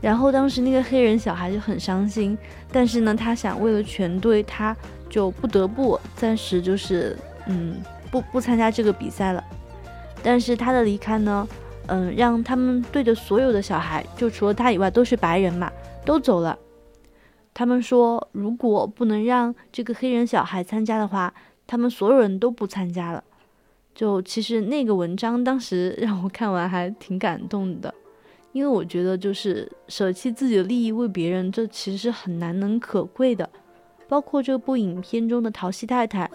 Speaker 3: 然后当时那个黑人小孩就很伤心，但是呢，他想为了全队，他就不得不暂时就是嗯。不不参加这个比赛了，但是他的离开呢，嗯，让他们队的所有的小孩，就除了他以外都是白人嘛，都走了。他们说，如果不能让这个黑人小孩参加的话，他们所有人都不参加了。就其实那个文章当时让我看完还挺感动的，因为我觉得就是舍弃自己的利益为别人，这其实是很难能可贵的。包括这部影片中的陶西太太，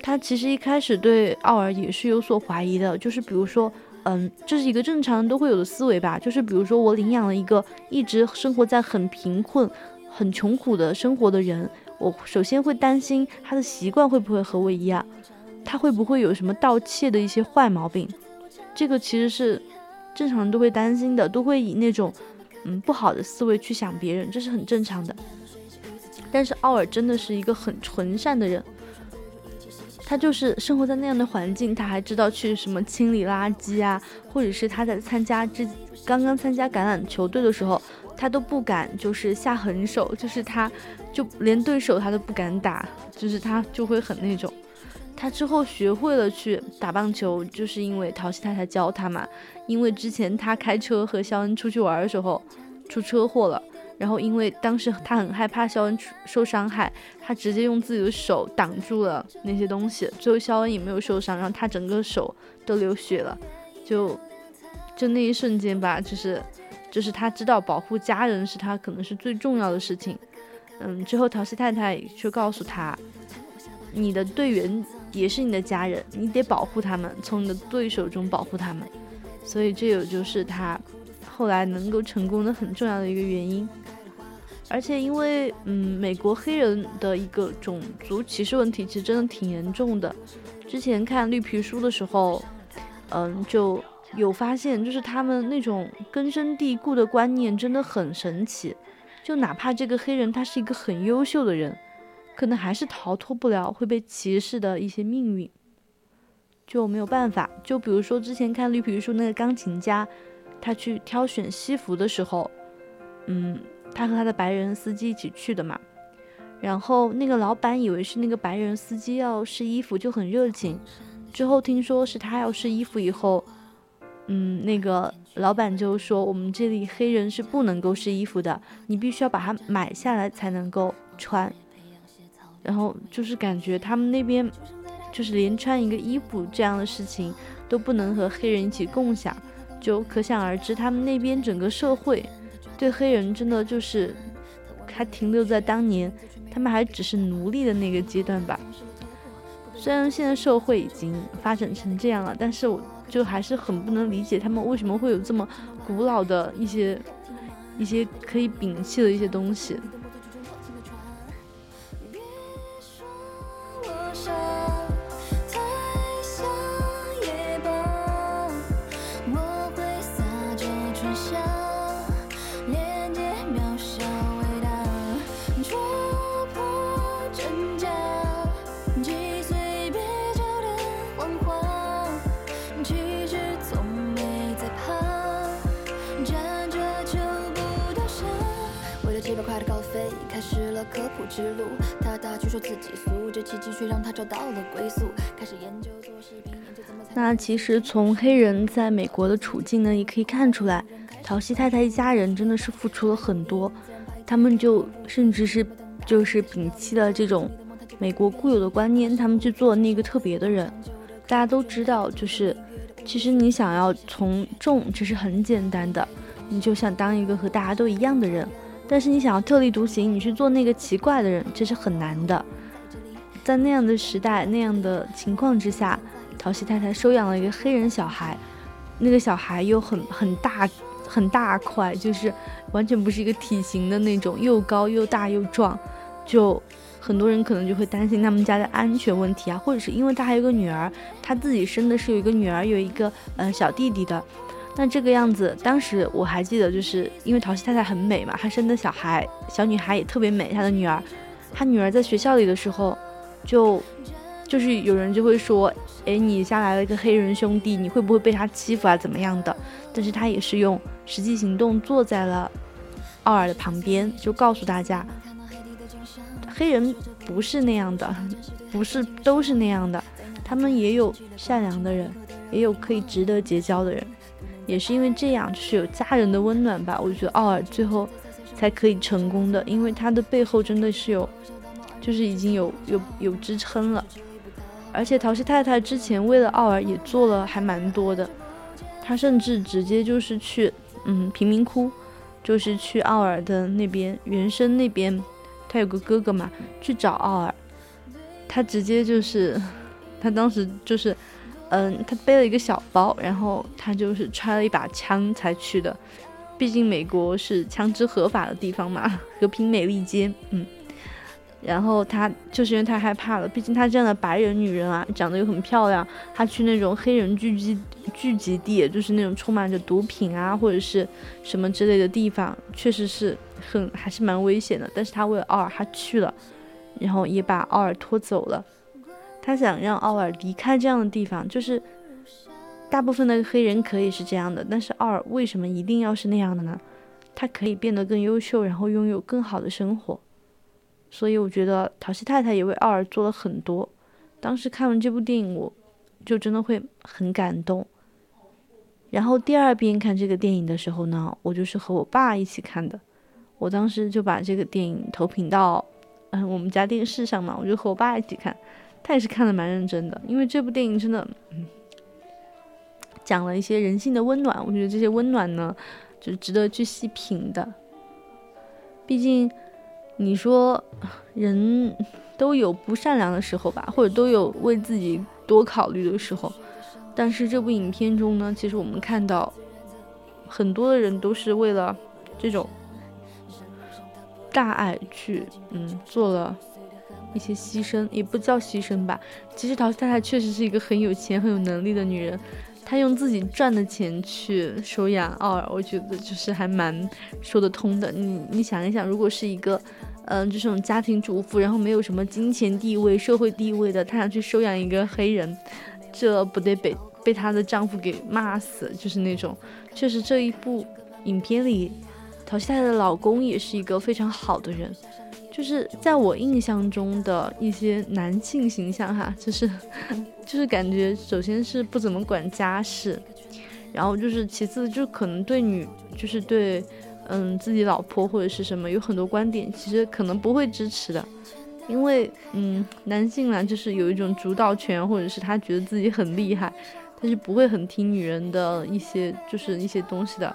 Speaker 3: 她其实一开始对奥尔也是有所怀疑的，就是比如说，嗯，这是一个正常人都会有的思维吧，就是比如说我领养了一个一直生活在很贫困、很穷苦的生活的人，我首先会担心他的习惯会不会和我一样，他会不会有什么盗窃的一些坏毛病，这个其实是正常人都会担心的，都会以那种嗯不好的思维去想别人，这是很正常的。但是奥尔真的是一个很纯善的人，他就是生活在那样的环境，他还知道去什么清理垃圾啊，或者是他在参加之刚刚参加橄榄球队的时候，他都不敢就是下狠手，就是他就连对手他都不敢打，就是他就会很那种。他之后学会了去打棒球，就是因为陶西太太教他嘛，因为之前他开车和肖恩出去玩的时候出车祸了。然后，因为当时他很害怕肖恩受伤害，他直接用自己的手挡住了那些东西。最后肖恩也没有受伤，然后他整个手都流血了。就就那一瞬间吧，就是就是他知道保护家人是他可能是最重要的事情。嗯，之后陶西太太就告诉他，你的队员也是你的家人，你得保护他们，从你的对手中保护他们。所以这也就是他后来能够成功的很重要的一个原因。而且因为，嗯，美国黑人的一个种族歧视问题其实真的挺严重的。之前看绿皮书的时候，嗯，就有发现，就是他们那种根深蒂固的观念真的很神奇。就哪怕这个黑人他是一个很优秀的人，可能还是逃脱不了会被歧视的一些命运，就没有办法。就比如说之前看绿皮书那个钢琴家，他去挑选西服的时候，嗯。他和他的白人司机一起去的嘛，然后那个老板以为是那个白人司机要试衣服，就很热情。之后听说是他要试衣服以后，嗯，那个老板就说我们这里黑人是不能够试衣服的，你必须要把它买下来才能够穿。然后就是感觉他们那边就是连穿一个衣服这样的事情都不能和黑人一起共享，就可想而知他们那边整个社会。对黑人真的就是还停留在当年，他们还只是奴隶的那个阶段吧。虽然现在社会已经发展成这样了，但是我就还是很不能理解他们为什么会有这么古老的一些一些可以摒弃的一些东西。科普之路，他大去说自己俗，这奇迹，却让他找到了归宿。开始研究做视频，研究怎么。那其实从黑人在美国的处境呢，也可以看出来，陶西太太一家人真的是付出了很多。他们就甚至是就是摒弃了这种美国固有的观念，他们去做那个特别的人。大家都知道，就是其实你想要从众，这是很简单的，你就想当一个和大家都一样的人。但是你想要特立独行，你去做那个奇怪的人，这是很难的。在那样的时代、那样的情况之下，陶西太太收养了一个黑人小孩，那个小孩又很很大很大块，就是完全不是一个体型的那种，又高又大又壮，就很多人可能就会担心他们家的安全问题啊，或者是因为他还有个女儿，他自己生的是有一个女儿，有一个嗯小弟弟的。那这个样子，当时我还记得，就是因为陶西太太很美嘛，她生的小孩小女孩也特别美。她的女儿，她女儿在学校里的时候，就就是有人就会说，哎，你下来了一个黑人兄弟，你会不会被他欺负啊？怎么样的？但是她也是用实际行动坐在了奥尔的旁边，就告诉大家，黑人不是那样的，不是都是那样的，他们也有善良的人，也有可以值得结交的人。也是因为这样，就是有家人的温暖吧。我觉得奥尔最后才可以成功的，因为他的背后真的是有，就是已经有有有支撑了。而且陶西太太之前为了奥尔也做了还蛮多的，她甚至直接就是去嗯贫民窟，就是去奥尔的那边原生那边他有个哥哥嘛，去找奥尔，他直接就是，他当时就是，嗯，他背了一个小包，然后他就是揣了一把枪才去的，毕竟美国是枪支合法的地方嘛，和平美利坚，嗯。然后他就是因为太害怕了，毕竟他这样的白人女人啊，长得又很漂亮，她去那种黑人聚集聚集地，就是那种充满着毒品啊或者是什么之类的地方，确实是很还是蛮危险的。但是他为了奥尔，他去了，然后也把奥尔拖走了。他想让奥尔离开这样的地方，就是大部分的黑人可以是这样的，但是奥尔为什么一定要是那样的呢？他可以变得更优秀，然后拥有更好的生活。所以我觉得陶西太太也为奥尔做了很多。当时看完这部电影，我就真的会很感动。然后第二遍看这个电影的时候呢，我就是和我爸一起看的。我当时就把这个电影投屏到嗯我们家电视上嘛，我就和我爸一起看。他也是看的蛮认真的，因为这部电影真的讲了一些人性的温暖。我觉得这些温暖呢，就是值得去细品的。毕竟。你说，人都有不善良的时候吧，或者都有为自己多考虑的时候。但是这部影片中呢，其实我们看到很多的人都是为了这种大爱去，嗯，做了一些牺牲，也不叫牺牲吧。其实陶太太确实是一个很有钱、很有能力的女人。她用自己赚的钱去收养奥尔，我觉得就是还蛮说得通的。你你想一想，如果是一个，嗯，这种家庭主妇，然后没有什么金钱地位、社会地位的，她想去收养一个黑人，这不得被被她的丈夫给骂死？就是那种，确实这一部影片里，陶西太太的老公也是一个非常好的人。就是在我印象中的一些男性形象哈，就是 就是感觉首先是不怎么管家事，然后就是其次就可能对女就是对嗯自己老婆或者是什么有很多观点，其实可能不会支持的，因为嗯男性呢就是有一种主导权，或者是他觉得自己很厉害，他是不会很听女人的一些就是一些东西的。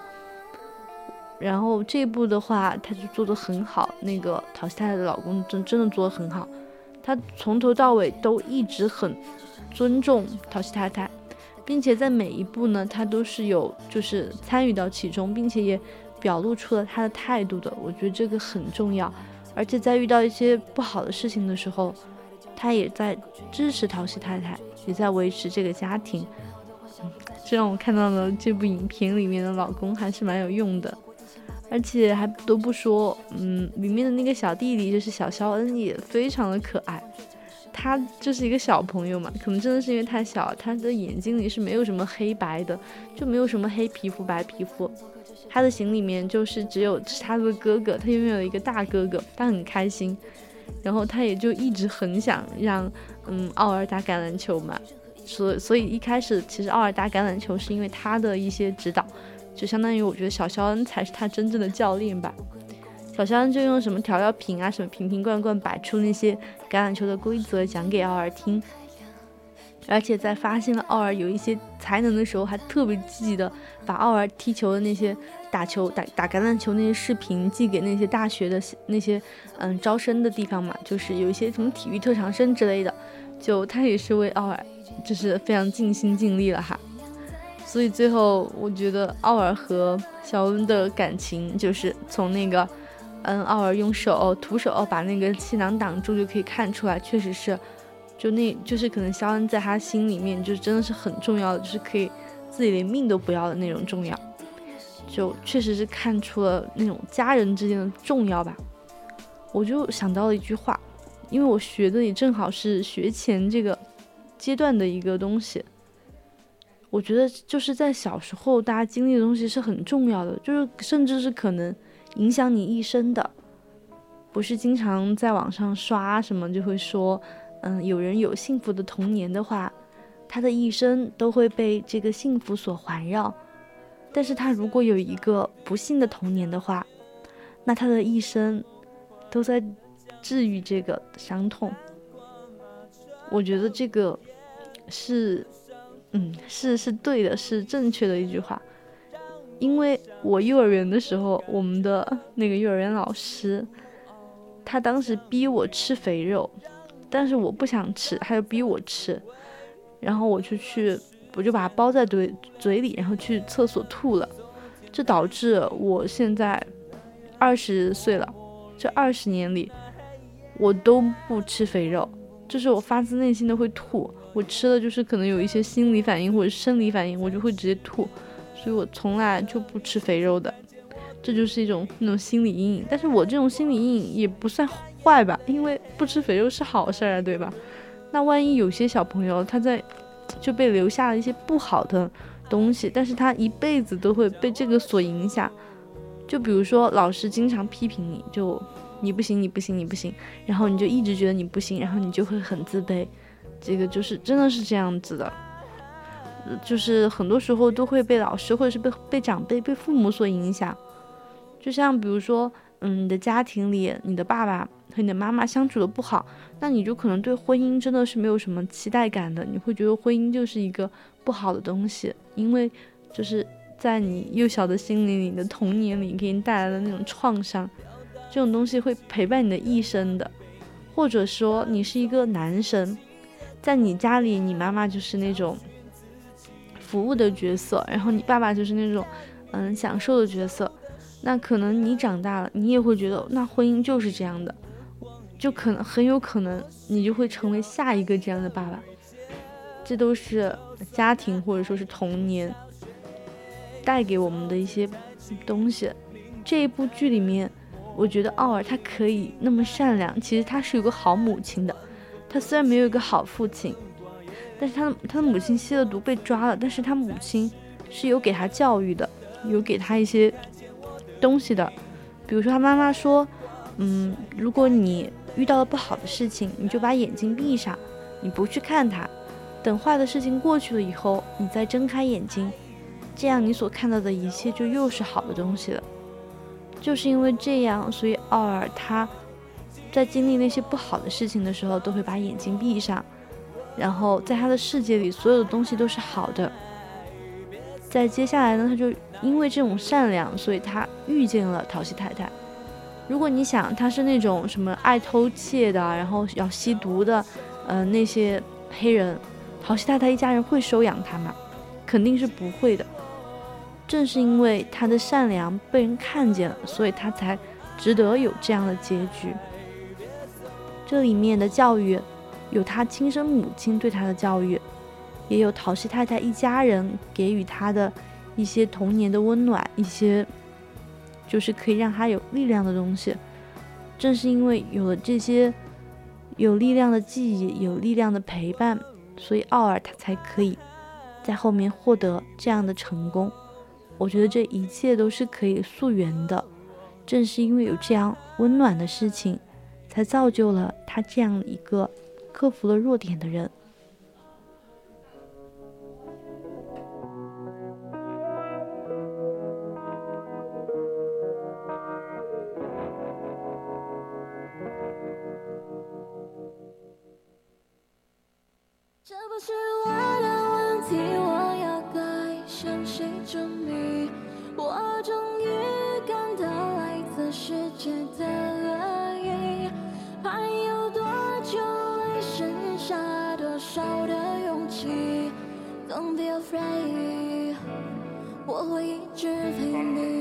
Speaker 3: 然后这一部的话，他就做的很好。那个陶西太太的老公真真的做的很好，他从头到尾都一直很尊重陶西太太，并且在每一步呢，他都是有就是参与到其中，并且也表露出了他的态度的。我觉得这个很重要。而且在遇到一些不好的事情的时候，他也在支持陶西太太，也在维持这个家庭。这让我看到了这部影片里面的老公还是蛮有用的。而且还不得不说，嗯，里面的那个小弟弟就是小肖恩，也非常的可爱。他就是一个小朋友嘛，可能真的是因为太小，他的眼睛里是没有什么黑白的，就没有什么黑皮肤白皮肤。他的心里面就是只有他的哥哥，他拥有一个大哥哥，他很开心。然后他也就一直很想让，嗯，奥尔打橄榄球嘛。所所以一开始其实奥尔打橄榄球是因为他的一些指导。就相当于我觉得小肖恩才是他真正的教练吧。小肖恩就用什么调料瓶啊，什么瓶瓶罐罐摆出那些橄榄球的规则讲给奥尔听，而且在发现了奥尔有一些才能的时候，还特别积极的把奥尔踢球的那些打球打打橄榄球那些视频寄给那些大学的那些嗯招生的地方嘛，就是有一些什么体育特长生之类的，就他也是为奥尔就是非常尽心尽力了哈。所以最后，我觉得奥尔和肖恩的感情就是从那个，嗯，奥尔用手徒手把那个气囊挡住就可以看出来，确实是，就那就是可能肖恩在他心里面就真的是很重要的，就是可以自己连命都不要的那种重要，就确实是看出了那种家人之间的重要吧。我就想到了一句话，因为我学的也正好是学前这个阶段的一个东西。我觉得就是在小时候，大家经历的东西是很重要的，就是甚至是可能影响你一生的。不是经常在网上刷什么就会说，嗯，有人有幸福的童年的话，他的一生都会被这个幸福所环绕；但是他如果有一个不幸的童年的话，那他的一生都在治愈这个伤痛。我觉得这个是。嗯，是是对的，是正确的一句话。因为我幼儿园的时候，我们的那个幼儿园老师，他当时逼我吃肥肉，但是我不想吃，他就逼我吃，然后我就去，我就把它包在嘴嘴里，然后去厕所吐了，这导致我现在二十岁了，这二十年里我都不吃肥肉，就是我发自内心的会吐，我吃了就是可能有一些心理反应或者生理反应，我就会直接吐，所以我从来就不吃肥肉的。这就是一种那种心理阴影，但是我这种心理阴影也不算坏吧，因为不吃肥肉是好事儿啊，对吧？那万一有些小朋友他在就被留下了一些不好的东西，但是他一辈子都会被这个所影响，就比如说老师经常批评你，就你不行，你不行，你不行，然后你就一直觉得你不行，然后你就会很自卑，这个就是真的是这样子的，就是很多时候都会被老师或者是被被长辈、被父母所影响。就像比如说，嗯，你的家庭里，你的爸爸和你的妈妈相处的不好，那你就可能对婚姻真的是没有什么期待感的，你会觉得婚姻就是一个不好的东西，因为就是在你幼小的心灵里，的童年里给你带来的那种创伤，这种东西会陪伴你的一生的。或者说，你是一个男生，在你家里，你妈妈就是那种服务的角色，然后你爸爸就是那种嗯享受的角色。那可能你长大了，你也会觉得，那婚姻就是这样的，就可能很有可能你就会成为下一个这样的爸爸。这都是家庭或者说是童年带给我们的一些东西。这一部剧里面，我觉得奥尔他可以那么善良，其实他是有个好母亲的。他虽然没有一个好父亲，但是他的他的母亲吸了毒被抓了，但是他母亲是有给他教育的，有给他一些。东西的，比如说他妈妈说，嗯，如果你遇到了不好的事情，你就把眼睛闭上，你不去看它，等坏的事情过去了以后，你再睁开眼睛，这样你所看到的一切就又是好的东西了。就是因为这样，所以奥尔他在经历那些不好的事情的时候，都会把眼睛闭上，然后在他的世界里，所有的东西都是好的。在接下来呢，他就。因为这种善良，所以他遇见了陶西太太。如果你想他是那种什么爱偷窃的，然后要吸毒的，嗯，那些黑人，陶西太太一家人会收养他吗？肯定是不会的。正是因为他的善良被人看见了，所以他才值得有这样的结局。这里面的教育，有他亲生母亲对他的教育，也有陶西太太一家人给予他的。一些童年的温暖，一些就是可以让他有力量的东西。正是因为有了这些有力量的记忆，有力量的陪伴，所以奥尔他才可以在后面获得这样的成功。我觉得这一切都是可以溯源的。正是因为有这样温暖的事情，才造就了他这样一个克服了弱点的人。
Speaker 18: Rainie 我会一直陪你。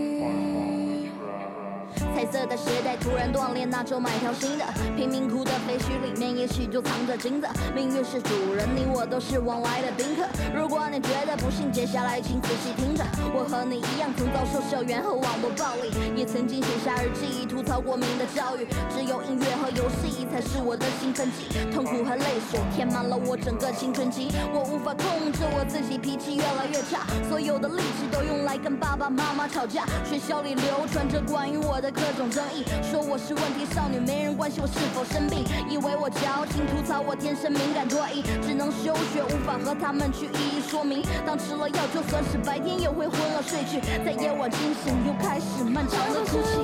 Speaker 18: 彩色的鞋带突然断裂，那就买条新的。贫民窟的废墟里面，也许就藏着金子。命运是主人，你我都是往来的宾客。如果你觉得不幸，接下来请仔细听着。我和你一样，曾遭受校园和网络暴力，也曾经写下日记，吐槽过民的教育。只有音乐和游戏才是我的兴奋剂，痛苦和泪水填满了我整个青春期。我无法控制我自己，脾气越来越差，所有的力气都用来跟爸爸妈妈吵架。学校里流传着关于我的。各种争议，说我是问题少女，没人关心我是否生病，以为我矫情，吐槽我天生敏感多疑，只能休学，无法和他们去一一说明。当吃了药，就算是白天也会昏了睡去，在夜晚惊醒，又开始漫长的哭泣。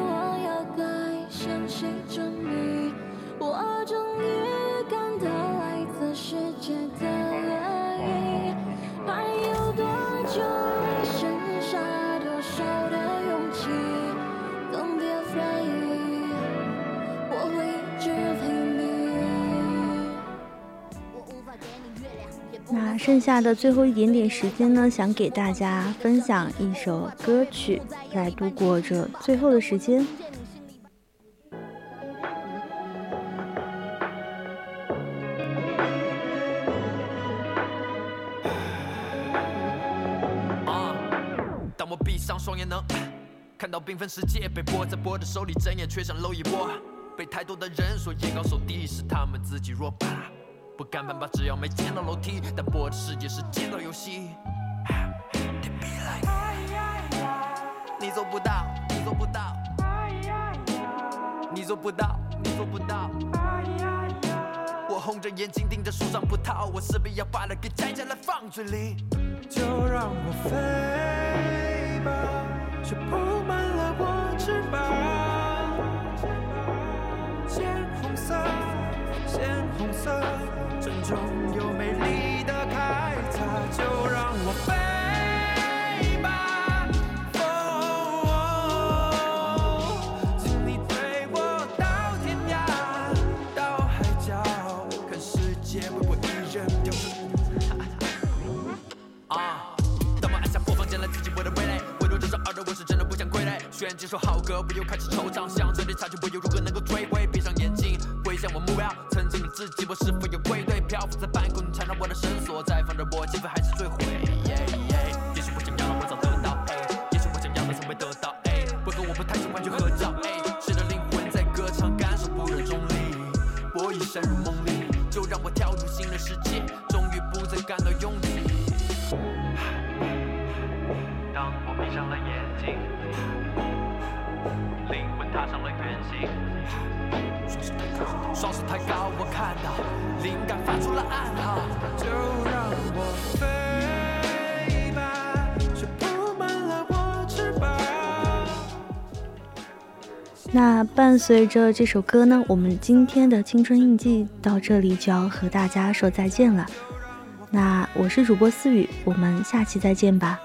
Speaker 18: 我要该向谁证明？我终于剩下的
Speaker 3: 最后一点点时间呢，想给大家分享一首歌曲，来度过这最后的时间。
Speaker 19: 当我闭上双眼，能看到缤纷世界被握在我的手里，睁眼却像蝼蚁窝。被太多的人说眼高手低，是他们自己弱吧？不敢攀爬，只要没见到楼梯，但我的世界是见到游戏。你做不到，你做不到，你做不到，你做不到。我红着眼睛盯着树上葡萄，我势必要把它给摘下来放嘴里。
Speaker 2: 就让我飞吧，却铺满了我翅膀。鲜红色，鲜红色，沉重又美丽的铠甲，就让我飞吧。哦，请你推我到天涯，到海角，看世界为我一人雕塑。
Speaker 19: 啊！当我按下播放键来刺激我的味蕾，唯独这首耳朵我是真的不想傀儡。选几首好歌，我又开始惆怅，想这里差距我又
Speaker 3: 随着这首歌呢，我们今天的青春印记到这里就要和大家说再见了。那我是主播思雨，我们下期再见吧。